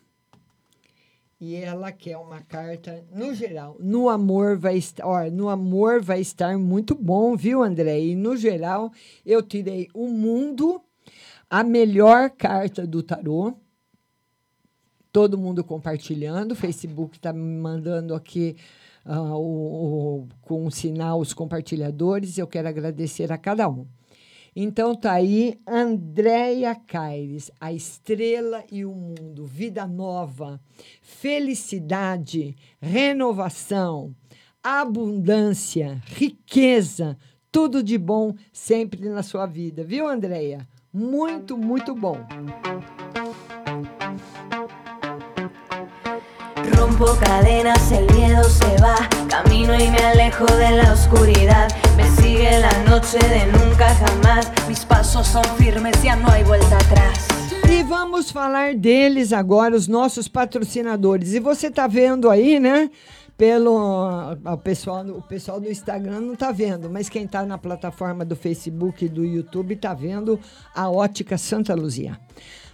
e ela quer uma carta no geral. No amor vai estar, ó, no amor vai estar muito bom, viu, André? E no geral, eu tirei o mundo, a melhor carta do tarô. todo mundo compartilhando. O Facebook está me mandando aqui ah, o, o- com sinal os compartilhadores. Eu quero agradecer a cada um. Então tá aí Andréia Caires, a estrela e o mundo, vida nova, felicidade, renovação, abundância, riqueza, tudo de bom sempre na sua vida, viu, Andréia? Muito, muito bom. Rompo cadenas, el miedo se va. Camino y me alejo de la oscuridad. Me sigue la noche de nunca jamás. Mis pasos firmes, ya no hay vuelta atrás. E vamos falar deles agora, os nossos patrocinadores. E você tá vendo aí, né? Pelo o pessoal, o pessoal do Instagram não tá vendo, mas quem tá na plataforma do Facebook e do YouTube tá vendo a Ótica Santa Luzia.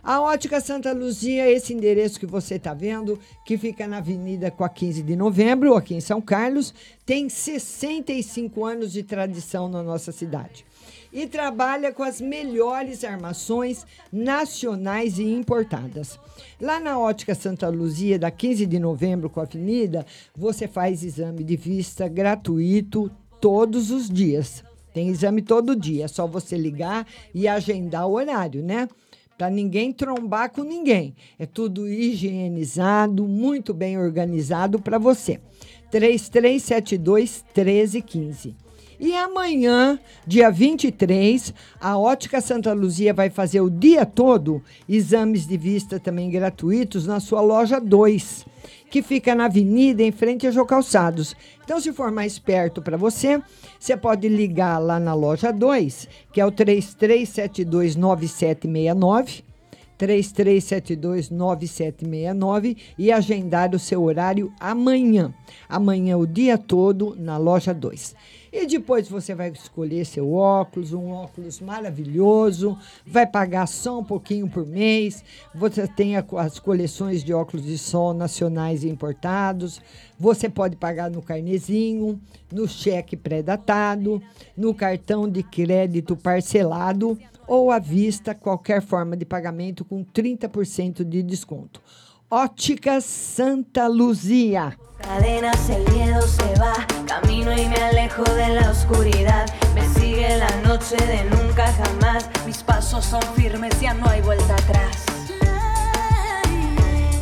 A Ótica Santa Luzia, esse endereço que você está vendo, que fica na Avenida com a 15 de Novembro, aqui em São Carlos, tem 65 anos de tradição na nossa cidade e trabalha com as melhores armações nacionais e importadas. Lá na Ótica Santa Luzia, da 15 de novembro com a Avenida, você faz exame de vista gratuito todos os dias. Tem exame todo dia, é só você ligar e agendar o horário, né? Para ninguém trombar com ninguém. É tudo higienizado, muito bem organizado para você. 3372 1315. E amanhã, dia 23, a Ótica Santa Luzia vai fazer o dia todo exames de vista também gratuitos na sua loja 2, que fica na avenida em frente a Jô Calçados. Então, se for mais perto para você, você pode ligar lá na loja 2, que é o 33729769. 33729769 e agendar o seu horário amanhã. Amanhã o dia todo na loja 2. E depois você vai escolher seu óculos, um óculos maravilhoso, vai pagar só um pouquinho por mês. Você tem as coleções de óculos de sol nacionais e importados. Você pode pagar no carnezinho, no cheque pré-datado, no cartão de crédito parcelado ou à vista, qualquer forma de pagamento com 30% de desconto. Óticas Santa Luzia. Cadenas, el miedo se va. Camino y me alejo de la oscuridad. Me sigue la noche de nunca jamás. Mis pasos son firmes, ya no hay vuelta atrás.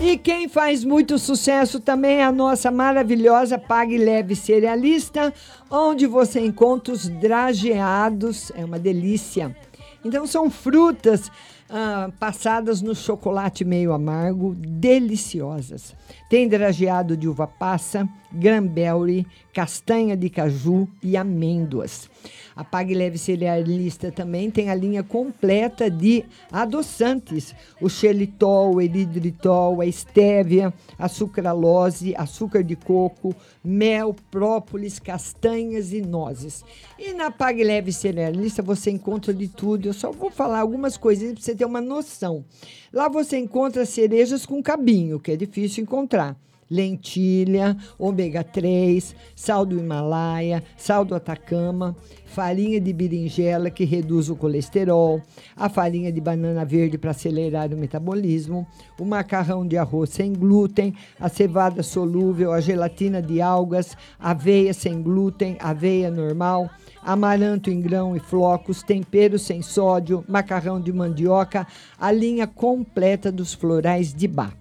E quem faz muito sucesso também é a nossa maravilhosa Pague Leve Cerealista, onde você encontra os drageados, é uma delícia. Então são frutas ah, passadas no chocolate meio amargo, deliciosas. Tem drageado de uva passa, granberry, castanha de caju e amêndoas. A Pague Leve Cerealista também tem a linha completa de adoçantes: o xelitol, o eridritol, a estévia, a sucralose, açúcar de coco, mel, própolis, castanhas e nozes. E na Pague Leve Cerealista você encontra de tudo. Eu só vou falar algumas coisinhas para você ter uma noção. Lá você encontra cerejas com cabinho, que é difícil encontrar lentilha, ômega 3, sal do Himalaia, sal do Atacama, farinha de berinjela que reduz o colesterol, a farinha de banana verde para acelerar o metabolismo, o macarrão de arroz sem glúten, a cevada solúvel, a gelatina de algas, aveia sem glúten, aveia normal, amaranto em grão e flocos, tempero sem sódio, macarrão de mandioca, a linha completa dos florais de Bach.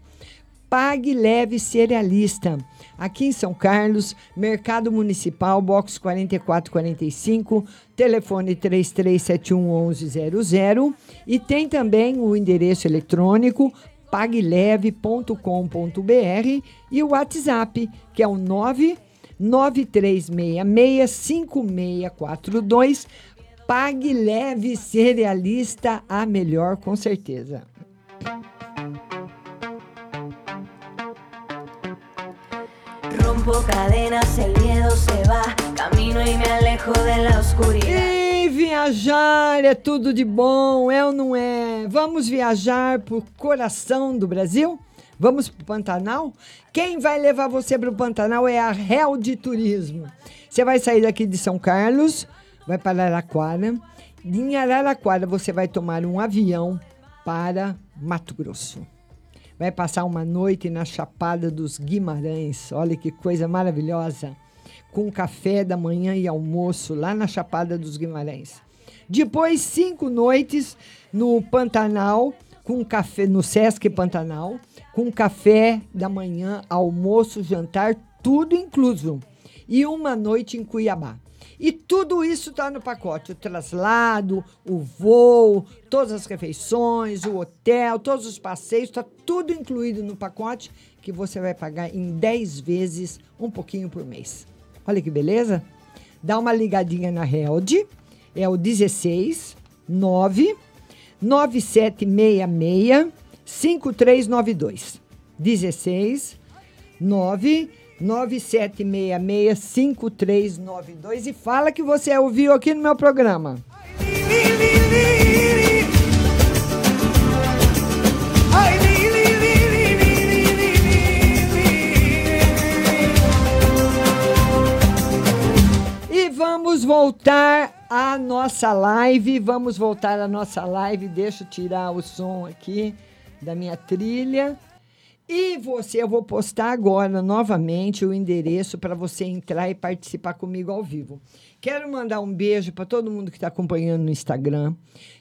Pague Leve Cerealista. Aqui em São Carlos, Mercado Municipal, box 4445, telefone 33711100 e tem também o endereço eletrônico pagleve.com.br e o WhatsApp, que é o 993665642. Pague Leve Cerealista, a melhor com certeza. Rompo cadenas, el miedo se va. Camino y me alejo de la oscuridad. Viajar é tudo de bom, é ou não é? Vamos viajar pro coração do Brasil? Vamos pro Pantanal? Quem vai levar você pro Pantanal é a Réu de Turismo. Você vai sair daqui de São Carlos, vai para Araraquara. Em Araraquara você vai tomar um avião para Mato Grosso. Vai passar uma noite na Chapada dos Guimarães. Olha que coisa maravilhosa. Com café da manhã e almoço lá na Chapada dos Guimarães. Depois, cinco noites no Pantanal, com café no Sesc Pantanal, com café da manhã, almoço, jantar, tudo incluso. E uma noite em Cuiabá. E tudo isso está no pacote: o traslado, o voo, todas as refeições, o hotel, todos os passeios, está tudo incluído no pacote que você vai pagar em 10 vezes, um pouquinho por mês. Olha que beleza? Dá uma ligadinha na Held, é o 16 9 9766 5392. 16 9 97665392 e fala que você ouviu aqui no meu programa. E vamos voltar à nossa live. Vamos voltar à nossa live. Deixa eu tirar o som aqui da minha trilha. E você, eu vou postar agora novamente o endereço para você entrar e participar comigo ao vivo. Quero mandar um beijo para todo mundo que está acompanhando no Instagram.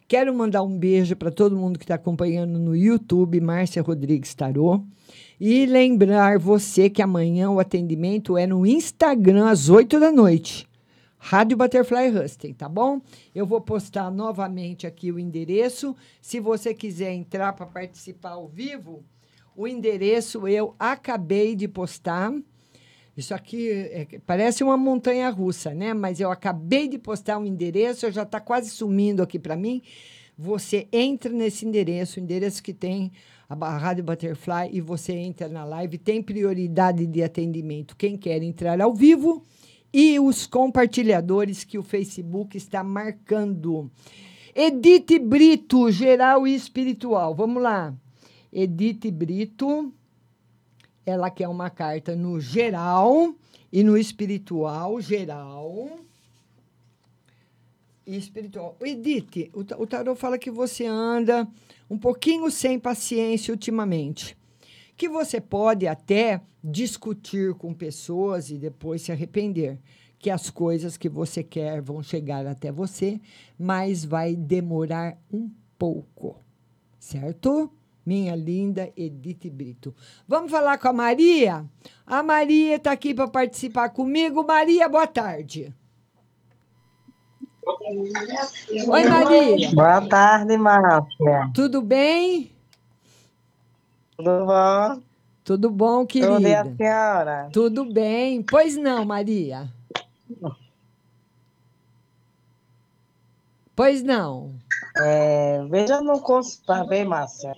Quero mandar um beijo para todo mundo que está acompanhando no YouTube, Márcia Rodrigues Tarô. E lembrar você que amanhã o atendimento é no Instagram às 8 da noite. Rádio Butterfly Husting, tá bom? Eu vou postar novamente aqui o endereço. Se você quiser entrar para participar ao vivo, o endereço eu acabei de postar. Isso aqui é, parece uma montanha russa, né? Mas eu acabei de postar um endereço, já está quase sumindo aqui para mim. Você entra nesse endereço, o endereço que tem a Rádio Butterfly, e você entra na live. Tem prioridade de atendimento quem quer entrar ao vivo e os compartilhadores que o Facebook está marcando. Edith Brito, geral e espiritual. Vamos lá. Edith Brito, ela quer uma carta no geral e no espiritual, geral e espiritual. Edith, o, o tarot fala que você anda um pouquinho sem paciência ultimamente. Que você pode até discutir com pessoas e depois se arrepender. Que as coisas que você quer vão chegar até você, mas vai demorar um pouco. Certo? Minha linda Edith Brito. Vamos falar com a Maria? A Maria está aqui para participar comigo. Maria, boa tarde. Oi, Maria. Boa tarde, Márcia. Tudo bem? Tudo bom? Tudo bom, querida? Tudo bem, a senhora? Tudo bem. Pois não, Maria? Pois não. É, veja no consultório, bem, Márcia.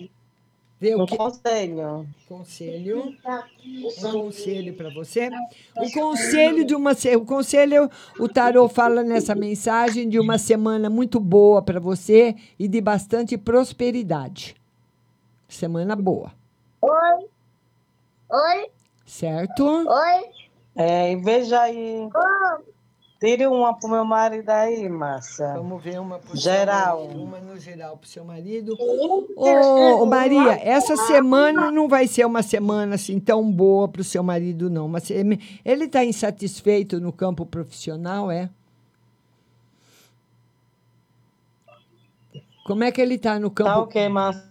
Vê o Um que... conselho. Conselho. Um conselho para você. O conselho de uma o conselho o tarô fala nessa mensagem de uma semana muito boa para você e de bastante prosperidade. Semana boa, Oi. Oi. certo? Oi. É, veja aí. Tire uma pro meu marido aí, Márcia. Vamos ver uma pro Geral. seu- uma no geral para o seu marido. Ô, ô, Maria, essa semana não vai ser uma semana assim tão boa para o seu marido, não. Mas ele ele está insatisfeito no campo profissional, é? Como é que ele está no campo? Tá ok, Márcia?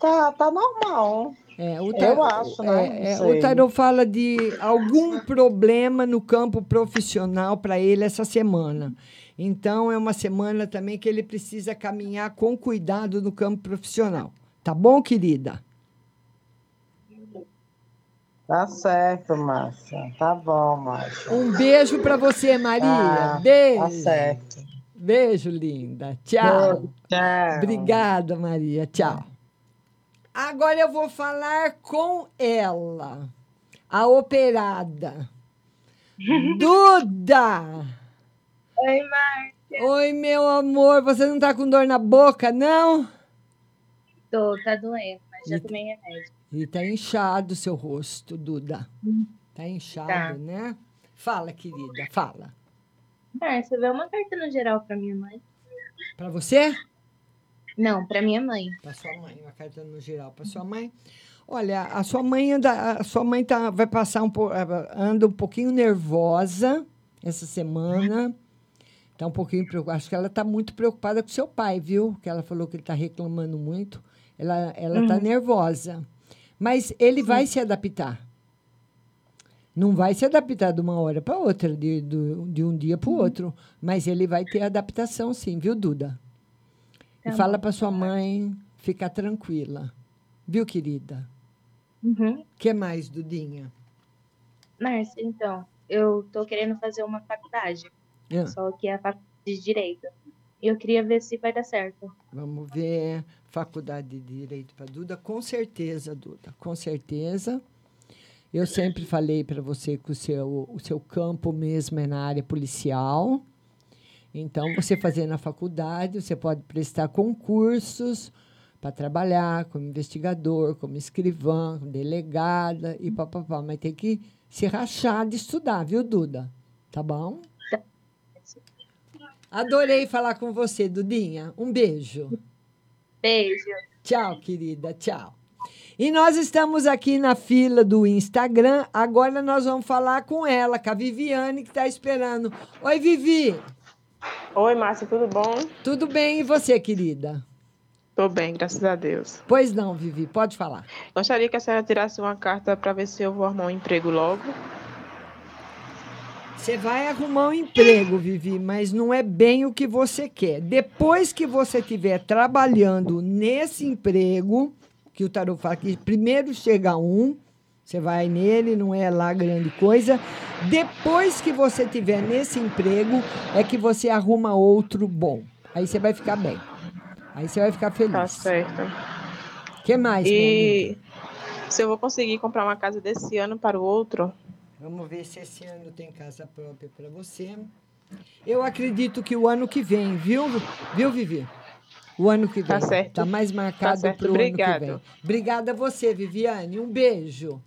Tá, tá normal. É, o Eu acho, né? é, é, o tarô fala de algum problema no campo profissional para ele essa semana. Então, é uma semana também que ele precisa caminhar com cuidado no campo profissional. Tá bom, querida? Tá certo, Márcia. Tá bom, Márcia. Um beijo para você, Maria. Tá, beijo. tá certo. Beijo, linda. Tchau. Tchau. Obrigada, Maria. Tchau. Agora eu vou falar com ela, a operada. Duda! Oi, Márcia. Oi, meu amor. Você não tá com dor na boca, não? Tô, tá doendo, mas já tomei remédio. E tá inchado o seu rosto, Duda. Tá inchado, Tá. né? Fala, querida, fala. Márcia, vê uma carta no geral pra minha mãe. Pra você? Não, para minha mãe. Para sua mãe, uma carta no geral para sua mãe. Olha, a sua mãe anda, a sua mãe tá, vai passar um po- anda um pouquinho nervosa essa semana. Tá um pouquinho preocupada. Acho que ela está muito preocupada com seu pai, viu? Que ela falou que ele está reclamando muito. Ela ela está Uhum. nervosa. Mas ele vai se adaptar. Não vai se adaptar de uma hora para outra, de, do- de um dia para o outro. Mas ele vai ter adaptação, sim, viu, Duda? E Tá fala bom. para sua mãe ficar tranquila. Viu, querida? Uhum. que mais, Dudinha? Márcia, então, eu tô querendo fazer uma faculdade. Ah. Só que é a faculdade de Direito. E eu queria ver se vai dar certo. Vamos ver. Faculdade de Direito para Duda. Com certeza, Duda. Com certeza. Eu sempre falei para você que o seu, o seu campo mesmo é na área policial. Então, você fazendo a faculdade, você pode prestar concursos para trabalhar como investigador, como escrivã, como delegada e papapá. Mas tem que se rachar de estudar, viu, Duda? Tá bom? Adorei falar com você, Dudinha. Um beijo. Beijo. Tchau, querida. Tchau. E nós estamos aqui na fila do Instagram. Agora nós vamos falar com ela, com a Viviane, que está esperando. Oi, Vivi. Oi, Márcia, tudo bom? Tudo bem e você, querida? Tô bem, graças a Deus. Pois não, Vivi, pode falar. Gostaria que a senhora tirasse uma carta para ver se eu vou arrumar um emprego logo. Você vai arrumar um emprego, Vivi, mas não é bem o que você quer. Depois que você estiver trabalhando nesse emprego, que o tarot fala que primeiro chega um, você vai nele, não é lá grande coisa. Depois que você estiver nesse emprego, é que você arruma outro bom. Aí você vai ficar bem. Aí você vai ficar feliz. Tá certo. O que mais, E se eu vou conseguir comprar uma casa desse ano para o outro? Vamos ver se esse ano tem casa própria para você. Eu acredito que o ano que vem, viu? Viu, Vivi? O ano que vem. Tá certo. Tá mais marcado certo, para o ano que vem. Obrigada a você, Viviane. Um beijo.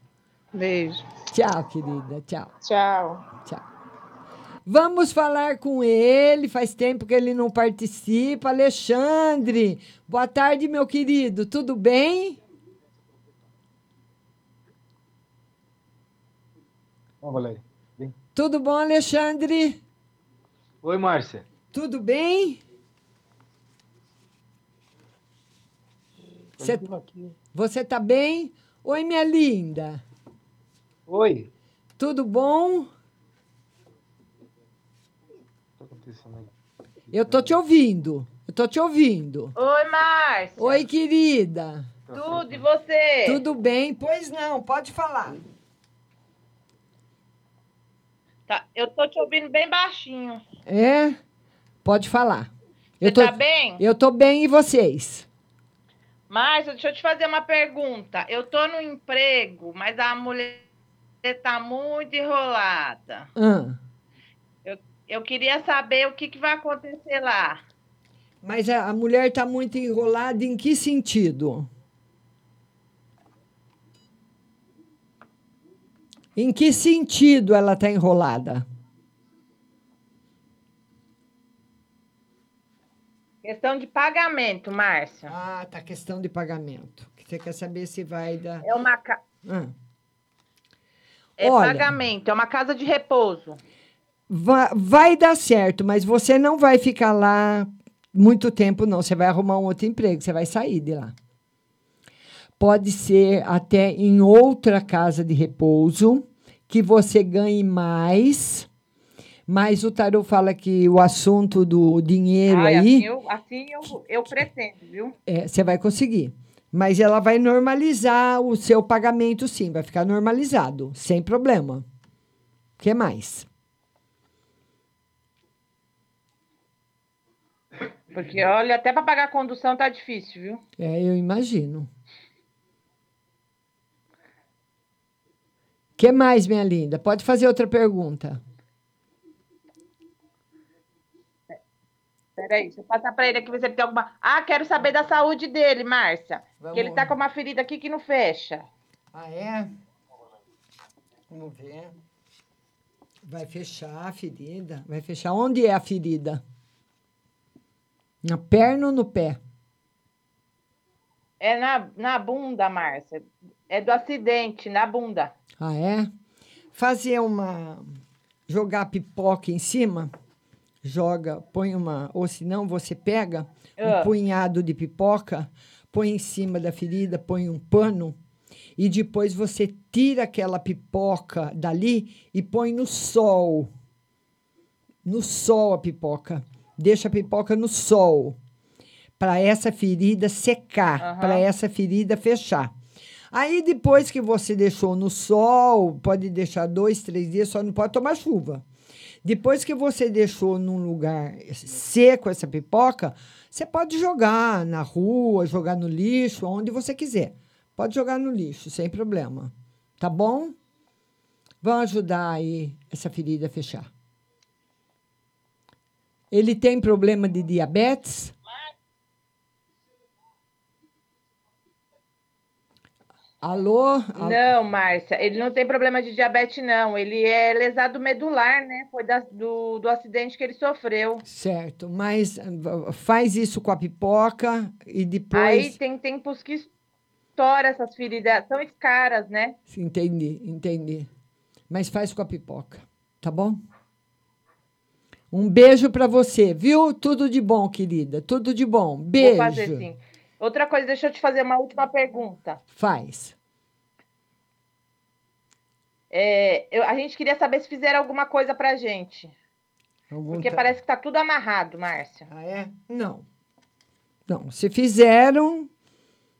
Beijo. Tchau, querida. Tchau. Tchau. Tchau. Vamos falar com ele. Faz tempo que ele não participa. Alexandre. Boa tarde, meu querido. Tudo bem? Ó, Valéria. Vem. Tudo bom, Alexandre? Oi, Márcia. Tudo bem? Você, você tá bem? Oi, minha linda. Oi. Tudo bom? O que tá acontecendo aí? Eu tô te ouvindo. Eu tô te ouvindo. Oi, Márcia. Oi, querida. Tudo, e você? Tudo bem? Pois não, pode falar. Tá, eu tô te ouvindo bem baixinho. É? Pode falar. Você eu tô, tá bem? Eu tô bem e vocês? Márcia, deixa eu te fazer uma pergunta. Eu tô no emprego, mas a mulher tá muito enrolada. Ah, Eu, eu queria saber o que, que vai acontecer lá. mas a, a mulher tá muito enrolada em que sentido? Em que sentido ela tá enrolada? Questão de pagamento, Márcia. Ah, tá questão de pagamento. Você quer saber se vai dar. É uma ca... Ah. É Olha. pagamento, é uma casa de repouso. Va- vai dar certo, mas você não vai ficar lá muito tempo, não. Você vai arrumar um outro emprego, você vai sair de lá. Pode ser até em outra casa de repouso, que você ganhe mais. Mas o tarot fala que o assunto do dinheiro Ai, aí. assim eu, assim eu, eu pretendo, viu? É, você vai conseguir. Mas ela vai normalizar o seu pagamento, sim. Vai ficar normalizado, sem problema. O que mais? Porque, olha, até para pagar a condução tá difícil, viu? É, eu imagino. O que mais, minha linda? Pode fazer outra pergunta. Peraí, deixa eu passar para ele aqui ver se ele tem alguma. Ah, quero saber da saúde dele, Márcia. Que ele tá com uma ferida aqui que não fecha. Ah, é? Vamos ver. Vai fechar a ferida. Vai fechar. Onde é a ferida? Na perna ou no pé? É na, na bunda, Márcia. É do acidente, na bunda. Ah, é? Fazer uma. Jogar pipoca em cima, joga, põe uma. Ou se não, você pega um Ah. punhado de pipoca, põe em cima da ferida, põe um pano, e depois você tira aquela pipoca dali e põe no sol. No sol a pipoca. Deixa a pipoca no sol. Para essa ferida secar, Aham. para essa ferida fechar. Aí depois que você deixou no sol, pode deixar dois, três dias, só não pode tomar chuva. Depois que você deixou num lugar seco essa pipoca, você pode jogar na rua, jogar no lixo, onde você quiser. Pode jogar no lixo, sem problema. Tá bom? Vão ajudar aí essa ferida a fechar. Ele tem problema de diabetes? Alô? Al- Não, Márcia, ele não tem problema de diabetes, não. Ele é lesado medular, né? Foi da- do, do acidente que ele sofreu. Certo, mas ah, faz isso com a pipoca e depois. Aí tem tempos que estoura essas feridas. São escaras, né? Entendi, entendi. Mas faz com a pipoca, tá bom? Um beijo para você, viu? Tudo de bom, querida. Tudo de bom. Beijo. Vou fazer sim. Outra coisa, deixa eu te fazer uma última pergunta. Faz. É, eu- a gente queria saber se fizeram alguma coisa pra gente. Algum Porque parece que tá tudo amarrado, Márcia. Ah, é? Não. Não, se fizeram,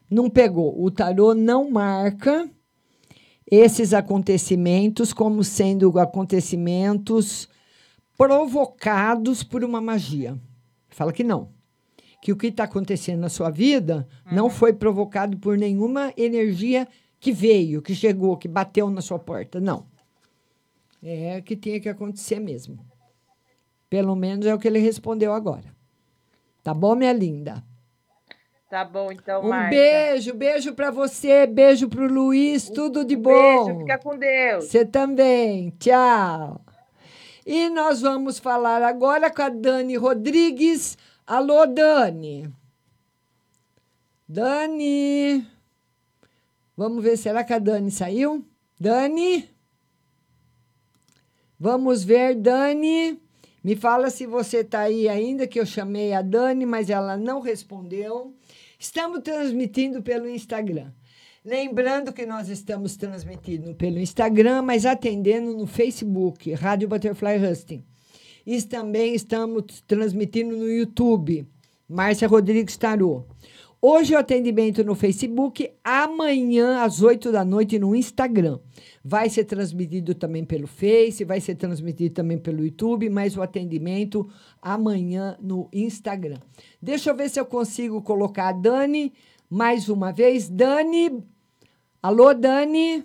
não pegou. O tarô não marca esses acontecimentos como sendo acontecimentos provocados por uma magia. Fala que não. Que o que está acontecendo na sua vida não foi provocado por nenhuma energia que veio, que chegou, que bateu na sua porta. Não. É que tinha que acontecer mesmo. Pelo menos é o que ele respondeu agora. Tá bom, minha linda? Tá bom, então, Um beijo, beijo para você, beijo pro Luiz, tudo de bom. Beijo, fica com Deus. Você também. Tchau. E nós vamos falar agora com a Dani Rodrigues. Alô, Dani. Dani. Vamos ver, será que a Dani saiu? Dani? Vamos ver, Dani. Me fala se você está aí ainda, que eu chamei a Dani, mas ela não respondeu. Estamos transmitindo pelo Instagram. Lembrando que nós estamos transmitindo pelo Instagram, mas atendendo no Facebook, Rádio Butterfly Husting. E também estamos transmitindo no YouTube, Márcia Rodrigues Tarô. Hoje o atendimento no Facebook, amanhã às 8 da noite no Instagram. Vai ser transmitido também pelo Face, vai ser transmitido também pelo YouTube, mas o atendimento amanhã no Instagram. Deixa eu ver se eu consigo colocar a Dani mais uma vez. Dani, alô Dani?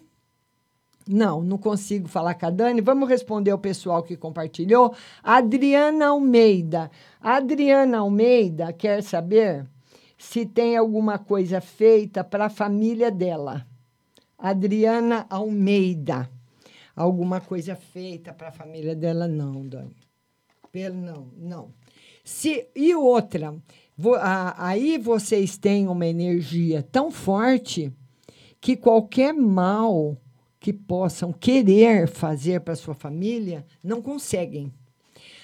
Não, não consigo falar com a Dani. Vamos responder ao pessoal que compartilhou. Adriana Almeida. Adriana Almeida quer saber se tem alguma coisa feita para a família dela. Adriana Almeida. Alguma coisa feita para a família dela? Não, Dani. Pelo, não, não. Se, e outra, vo- a- aí vocês têm uma energia tão forte que qualquer mal que possam querer fazer para sua família não conseguem.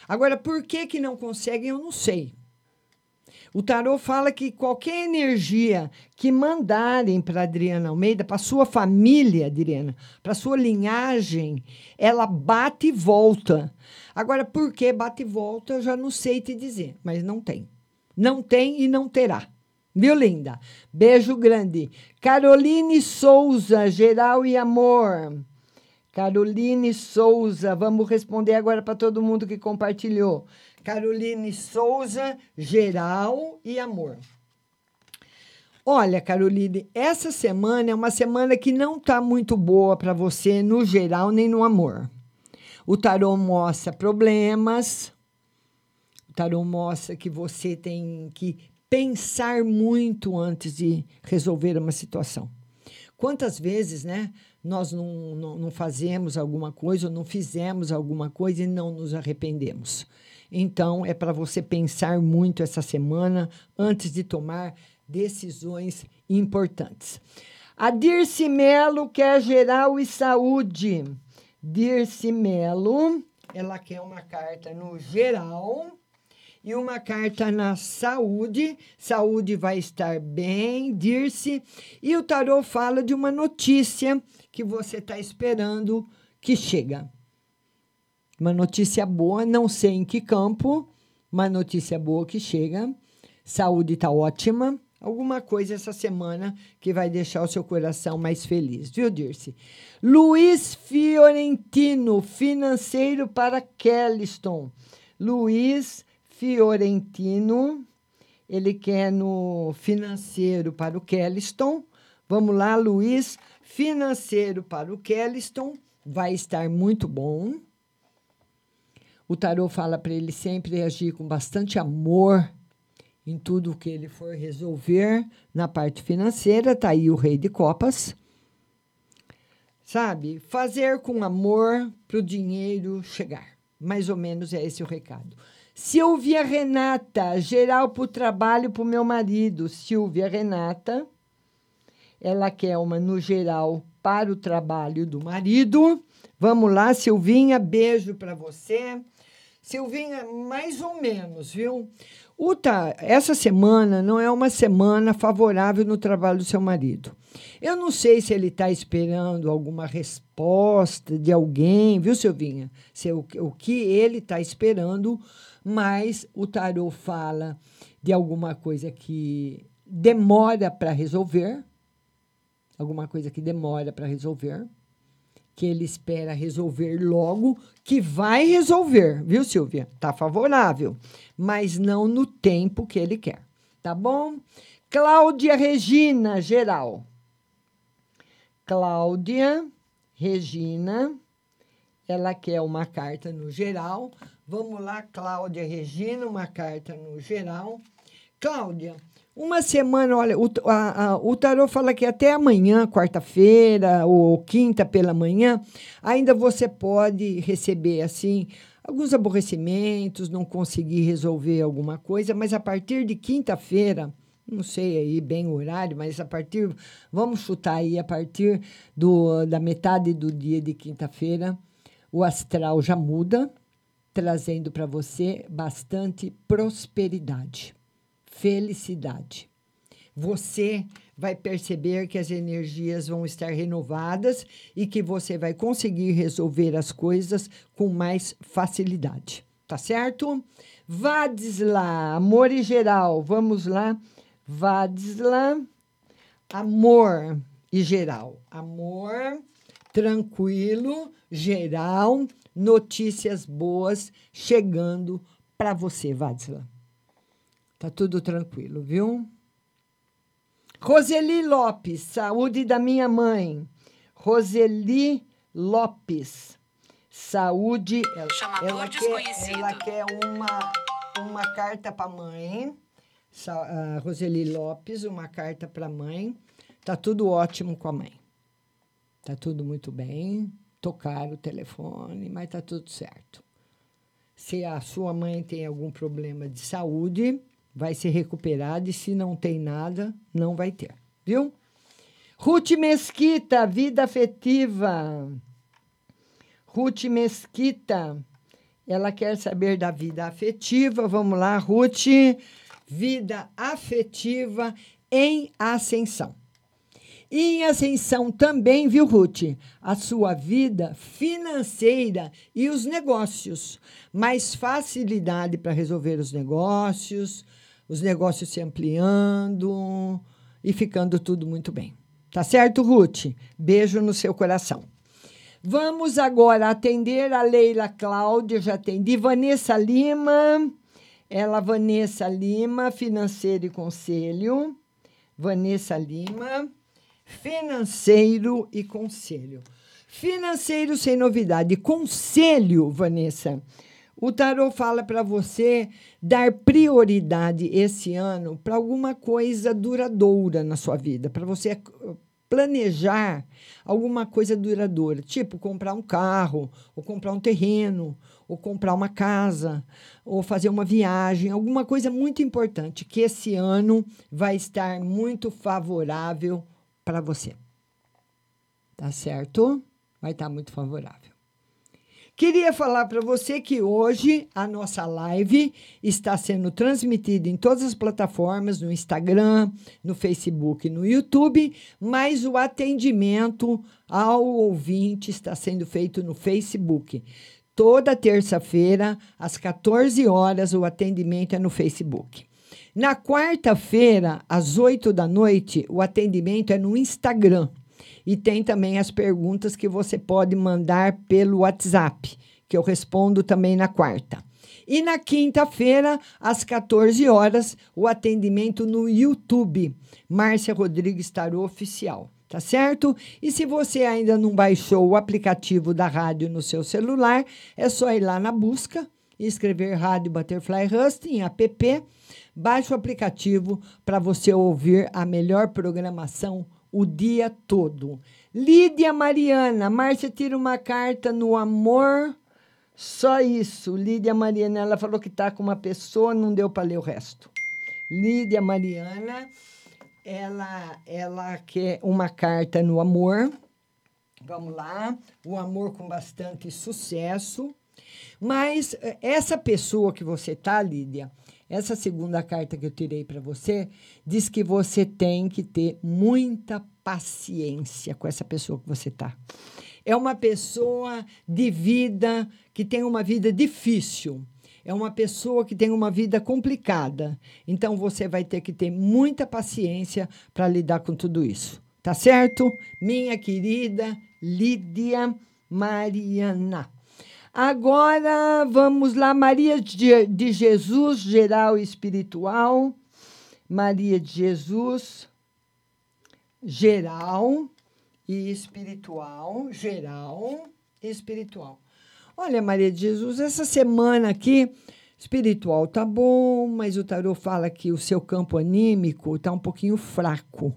Agora, por que, que não conseguem, eu não sei. O tarô fala que qualquer energia que mandarem para Adriana Almeida, para sua família, Adriana, para sua linhagem, ela bate e volta. Agora, por que bate e volta, eu já não sei te dizer, mas não tem. Não tem e não terá. Viu, linda? Beijo grande. Caroline Souza, geral e amor. Caroline Souza, vamos responder agora para todo mundo que compartilhou. Caroline Souza, geral e amor. Olha, Caroline, essa semana é uma semana que não está muito boa para você no geral nem no amor. O tarô mostra problemas, o tarô mostra que você tem que pensar muito antes de resolver uma situação. Quantas vezes, né, nós não, não, não fazemos alguma coisa ou não fizemos alguma coisa e não nos arrependemos? Então, é para você pensar muito essa semana antes de tomar decisões importantes. A Dirce Melo quer geral e saúde. Dirce Melo, ela quer uma carta no geral e uma carta na saúde. Saúde vai estar bem, Dirce. E o tarô fala de uma notícia que você está esperando que chega. Uma notícia boa, não sei em que campo, uma notícia boa que chega. Saúde está ótima. Alguma coisa essa semana que vai deixar o seu coração mais feliz, viu, Dirce? Luiz Fiorentino, financeiro para Kelliston. Luiz Fiorentino, ele quer no financeiro para o Kelliston. Vamos lá, Luiz, financeiro para o Kelliston. Vai estar muito bom. O tarô fala para ele sempre agir com bastante amor em tudo que ele for resolver na parte financeira. Tá aí o Rei de Copas. Sabe? Fazer com amor para o dinheiro chegar. Mais ou menos é esse o recado. Silvia Renata, geral para o trabalho para o meu marido. Silvia Renata, ela quer uma no geral para o trabalho do marido. Vamos lá, Silvinha, beijo para você. Silvinha, mais ou menos, viu? Uta, essa semana não é uma semana favorável no trabalho do seu marido. Eu não sei se ele está esperando alguma resposta de alguém, viu, Silvinha? Se o, o que ele está esperando, mas o tarô fala de alguma coisa que demora para resolver, alguma coisa que demora para resolver que ele espera resolver logo, que vai resolver, viu, Silvia? Tá favorável, mas não no tempo que ele quer, tá bom? Cláudia Regina, geral. Cláudia Regina, ela quer uma carta no geral. Vamos lá, Cláudia Regina, uma carta no geral. Cláudia, uma semana, olha, o, a, a, o tarô fala que até amanhã, quarta-feira ou quinta pela manhã, ainda você pode receber assim alguns aborrecimentos, não conseguir resolver alguma coisa, mas a partir de quinta-feira, não sei aí bem o horário, mas a partir, vamos chutar aí, a partir do, da metade do dia de quinta-feira, o astral já muda, trazendo para você bastante prosperidade felicidade. Você vai perceber que as energias vão estar renovadas e que você vai conseguir resolver as coisas com mais facilidade. Tá certo? Vadisla, amor e geral. Vamos lá. Vadisla, amor e geral. Amor, tranquilo, geral, notícias boas chegando para você, Vadisla. Tá tudo tranquilo, viu? Roseli Lopes, saúde da minha mãe. Roseli Lopes, saúde. Ela, Chamador ela desconhecido. Quer, ela quer uma, uma carta para mãe. Sa, uh, Roseli Lopes, uma carta para mãe. Tá tudo ótimo com a mãe. Tá tudo muito bem. Tocaram o telefone, mas tá tudo certo. Se a sua mãe tem algum problema de saúde, vai ser recuperado e se não tem nada, não vai ter, viu? Ruth Mesquita, vida afetiva. Ruth Mesquita, ela quer saber da vida afetiva. Vamos lá, Ruth. Vida afetiva em ascensão. E em ascensão também, viu, Ruth? A sua vida financeira e os negócios. Mais facilidade para resolver os negócios, os negócios se ampliando e ficando tudo muito bem. Tá certo, Ruth? Beijo no seu coração. Vamos agora atender a Leila Cláudia, já atendi. Vanessa Lima, ela, Vanessa Lima, financeiro e conselho. Vanessa Lima, financeiro e conselho. Financeiro sem novidade. Conselho, Vanessa. O tarot fala para você dar prioridade esse ano para alguma coisa duradoura na sua vida, para você planejar alguma coisa duradoura, tipo comprar um carro, ou comprar um terreno, ou comprar uma casa, ou fazer uma viagem, alguma coisa muito importante que esse ano vai estar muito favorável para você. Tá certo? Vai estar muito favorável. Queria falar para você que hoje a nossa live está sendo transmitida em todas as plataformas, no Instagram, no Facebook, no YouTube, mas o atendimento ao ouvinte está sendo feito no Facebook. Toda terça-feira, às 14 horas, o atendimento é no Facebook. Na quarta-feira, às 8 da noite, o atendimento é no Instagram. E tem também as perguntas que você pode mandar pelo WhatsApp, que eu respondo também na quarta. E na quinta-feira, às 14 horas, o atendimento no YouTube, Márcia Rodrigues Tarô Oficial. Tá certo? E se você ainda não baixou o aplicativo da rádio no seu celular, é só ir lá na busca escrever Rádio Butterfly Husting, app. Baixe o aplicativo para você ouvir a melhor programação o dia todo. Lídia Mariana, Márcia tira uma carta no amor. Só isso. Lídia Mariana, ela falou que está com uma pessoa, não deu para ler o resto. Lídia Mariana, ela, ela quer uma carta no amor. Vamos lá. O amor com bastante sucesso. Mas eh, essa pessoa que você tá, Lídia, essa segunda carta que eu tirei para você diz que você tem que ter muita paciência com essa pessoa que você tá. É uma pessoa de vida que tem uma vida difícil. É uma pessoa que tem uma vida complicada. Então você vai ter que ter muita paciência para lidar com tudo isso. Tá certo? Minha querida Lídia Mariana. Agora vamos lá, Maria de, de Jesus, geral espiritual. Maria de Jesus, geral e espiritual. Geral e espiritual. Olha, Maria de Jesus, essa semana aqui, espiritual tá bom, mas o tarô fala que o seu campo anímico tá um pouquinho fraco.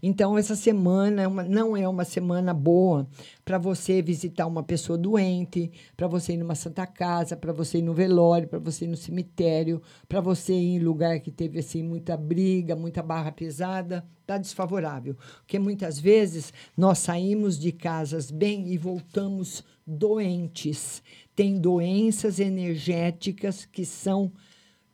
Então, essa semana é uma, não é uma semana boa para você visitar uma pessoa doente, para você ir numa santa casa, para você ir no velório, para você ir no cemitério, para você ir em lugar que teve assim muita briga, muita barra pesada, tá desfavorável. Porque muitas vezes nós saímos de casas bem e voltamos doentes. Tem doenças energéticas que são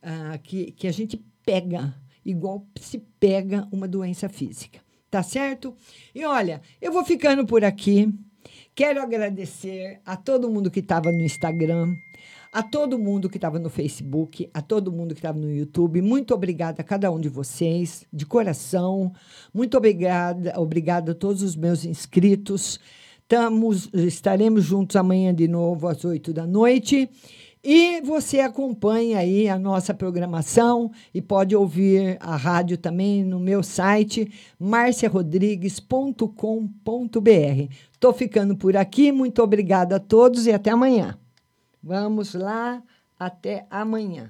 ah, que, que a gente pega, igual se pega uma doença física tá certo? E olha, eu vou ficando por aqui. Quero agradecer a todo mundo que estava no Instagram, a todo mundo que estava no Facebook, a todo mundo que estava no YouTube. Muito obrigada a cada um de vocês, de coração. Muito obrigada, obrigada a todos os meus inscritos. Tamos, estaremos juntos amanhã de novo às oito da noite. E você acompanha aí a nossa programação e pode ouvir a rádio também no meu site marciarodrigues.com.br. Estou ficando por aqui, muito obrigada a todos e até amanhã. Vamos lá, até amanhã.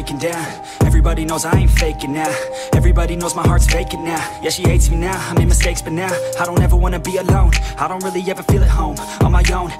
Breaking down. Everybody knows I ain't faking now. Everybody knows my heart's vacant now. Yeah, she hates me now. I made mistakes, but now I don't ever wanna be alone. I don't really ever feel at home on my own.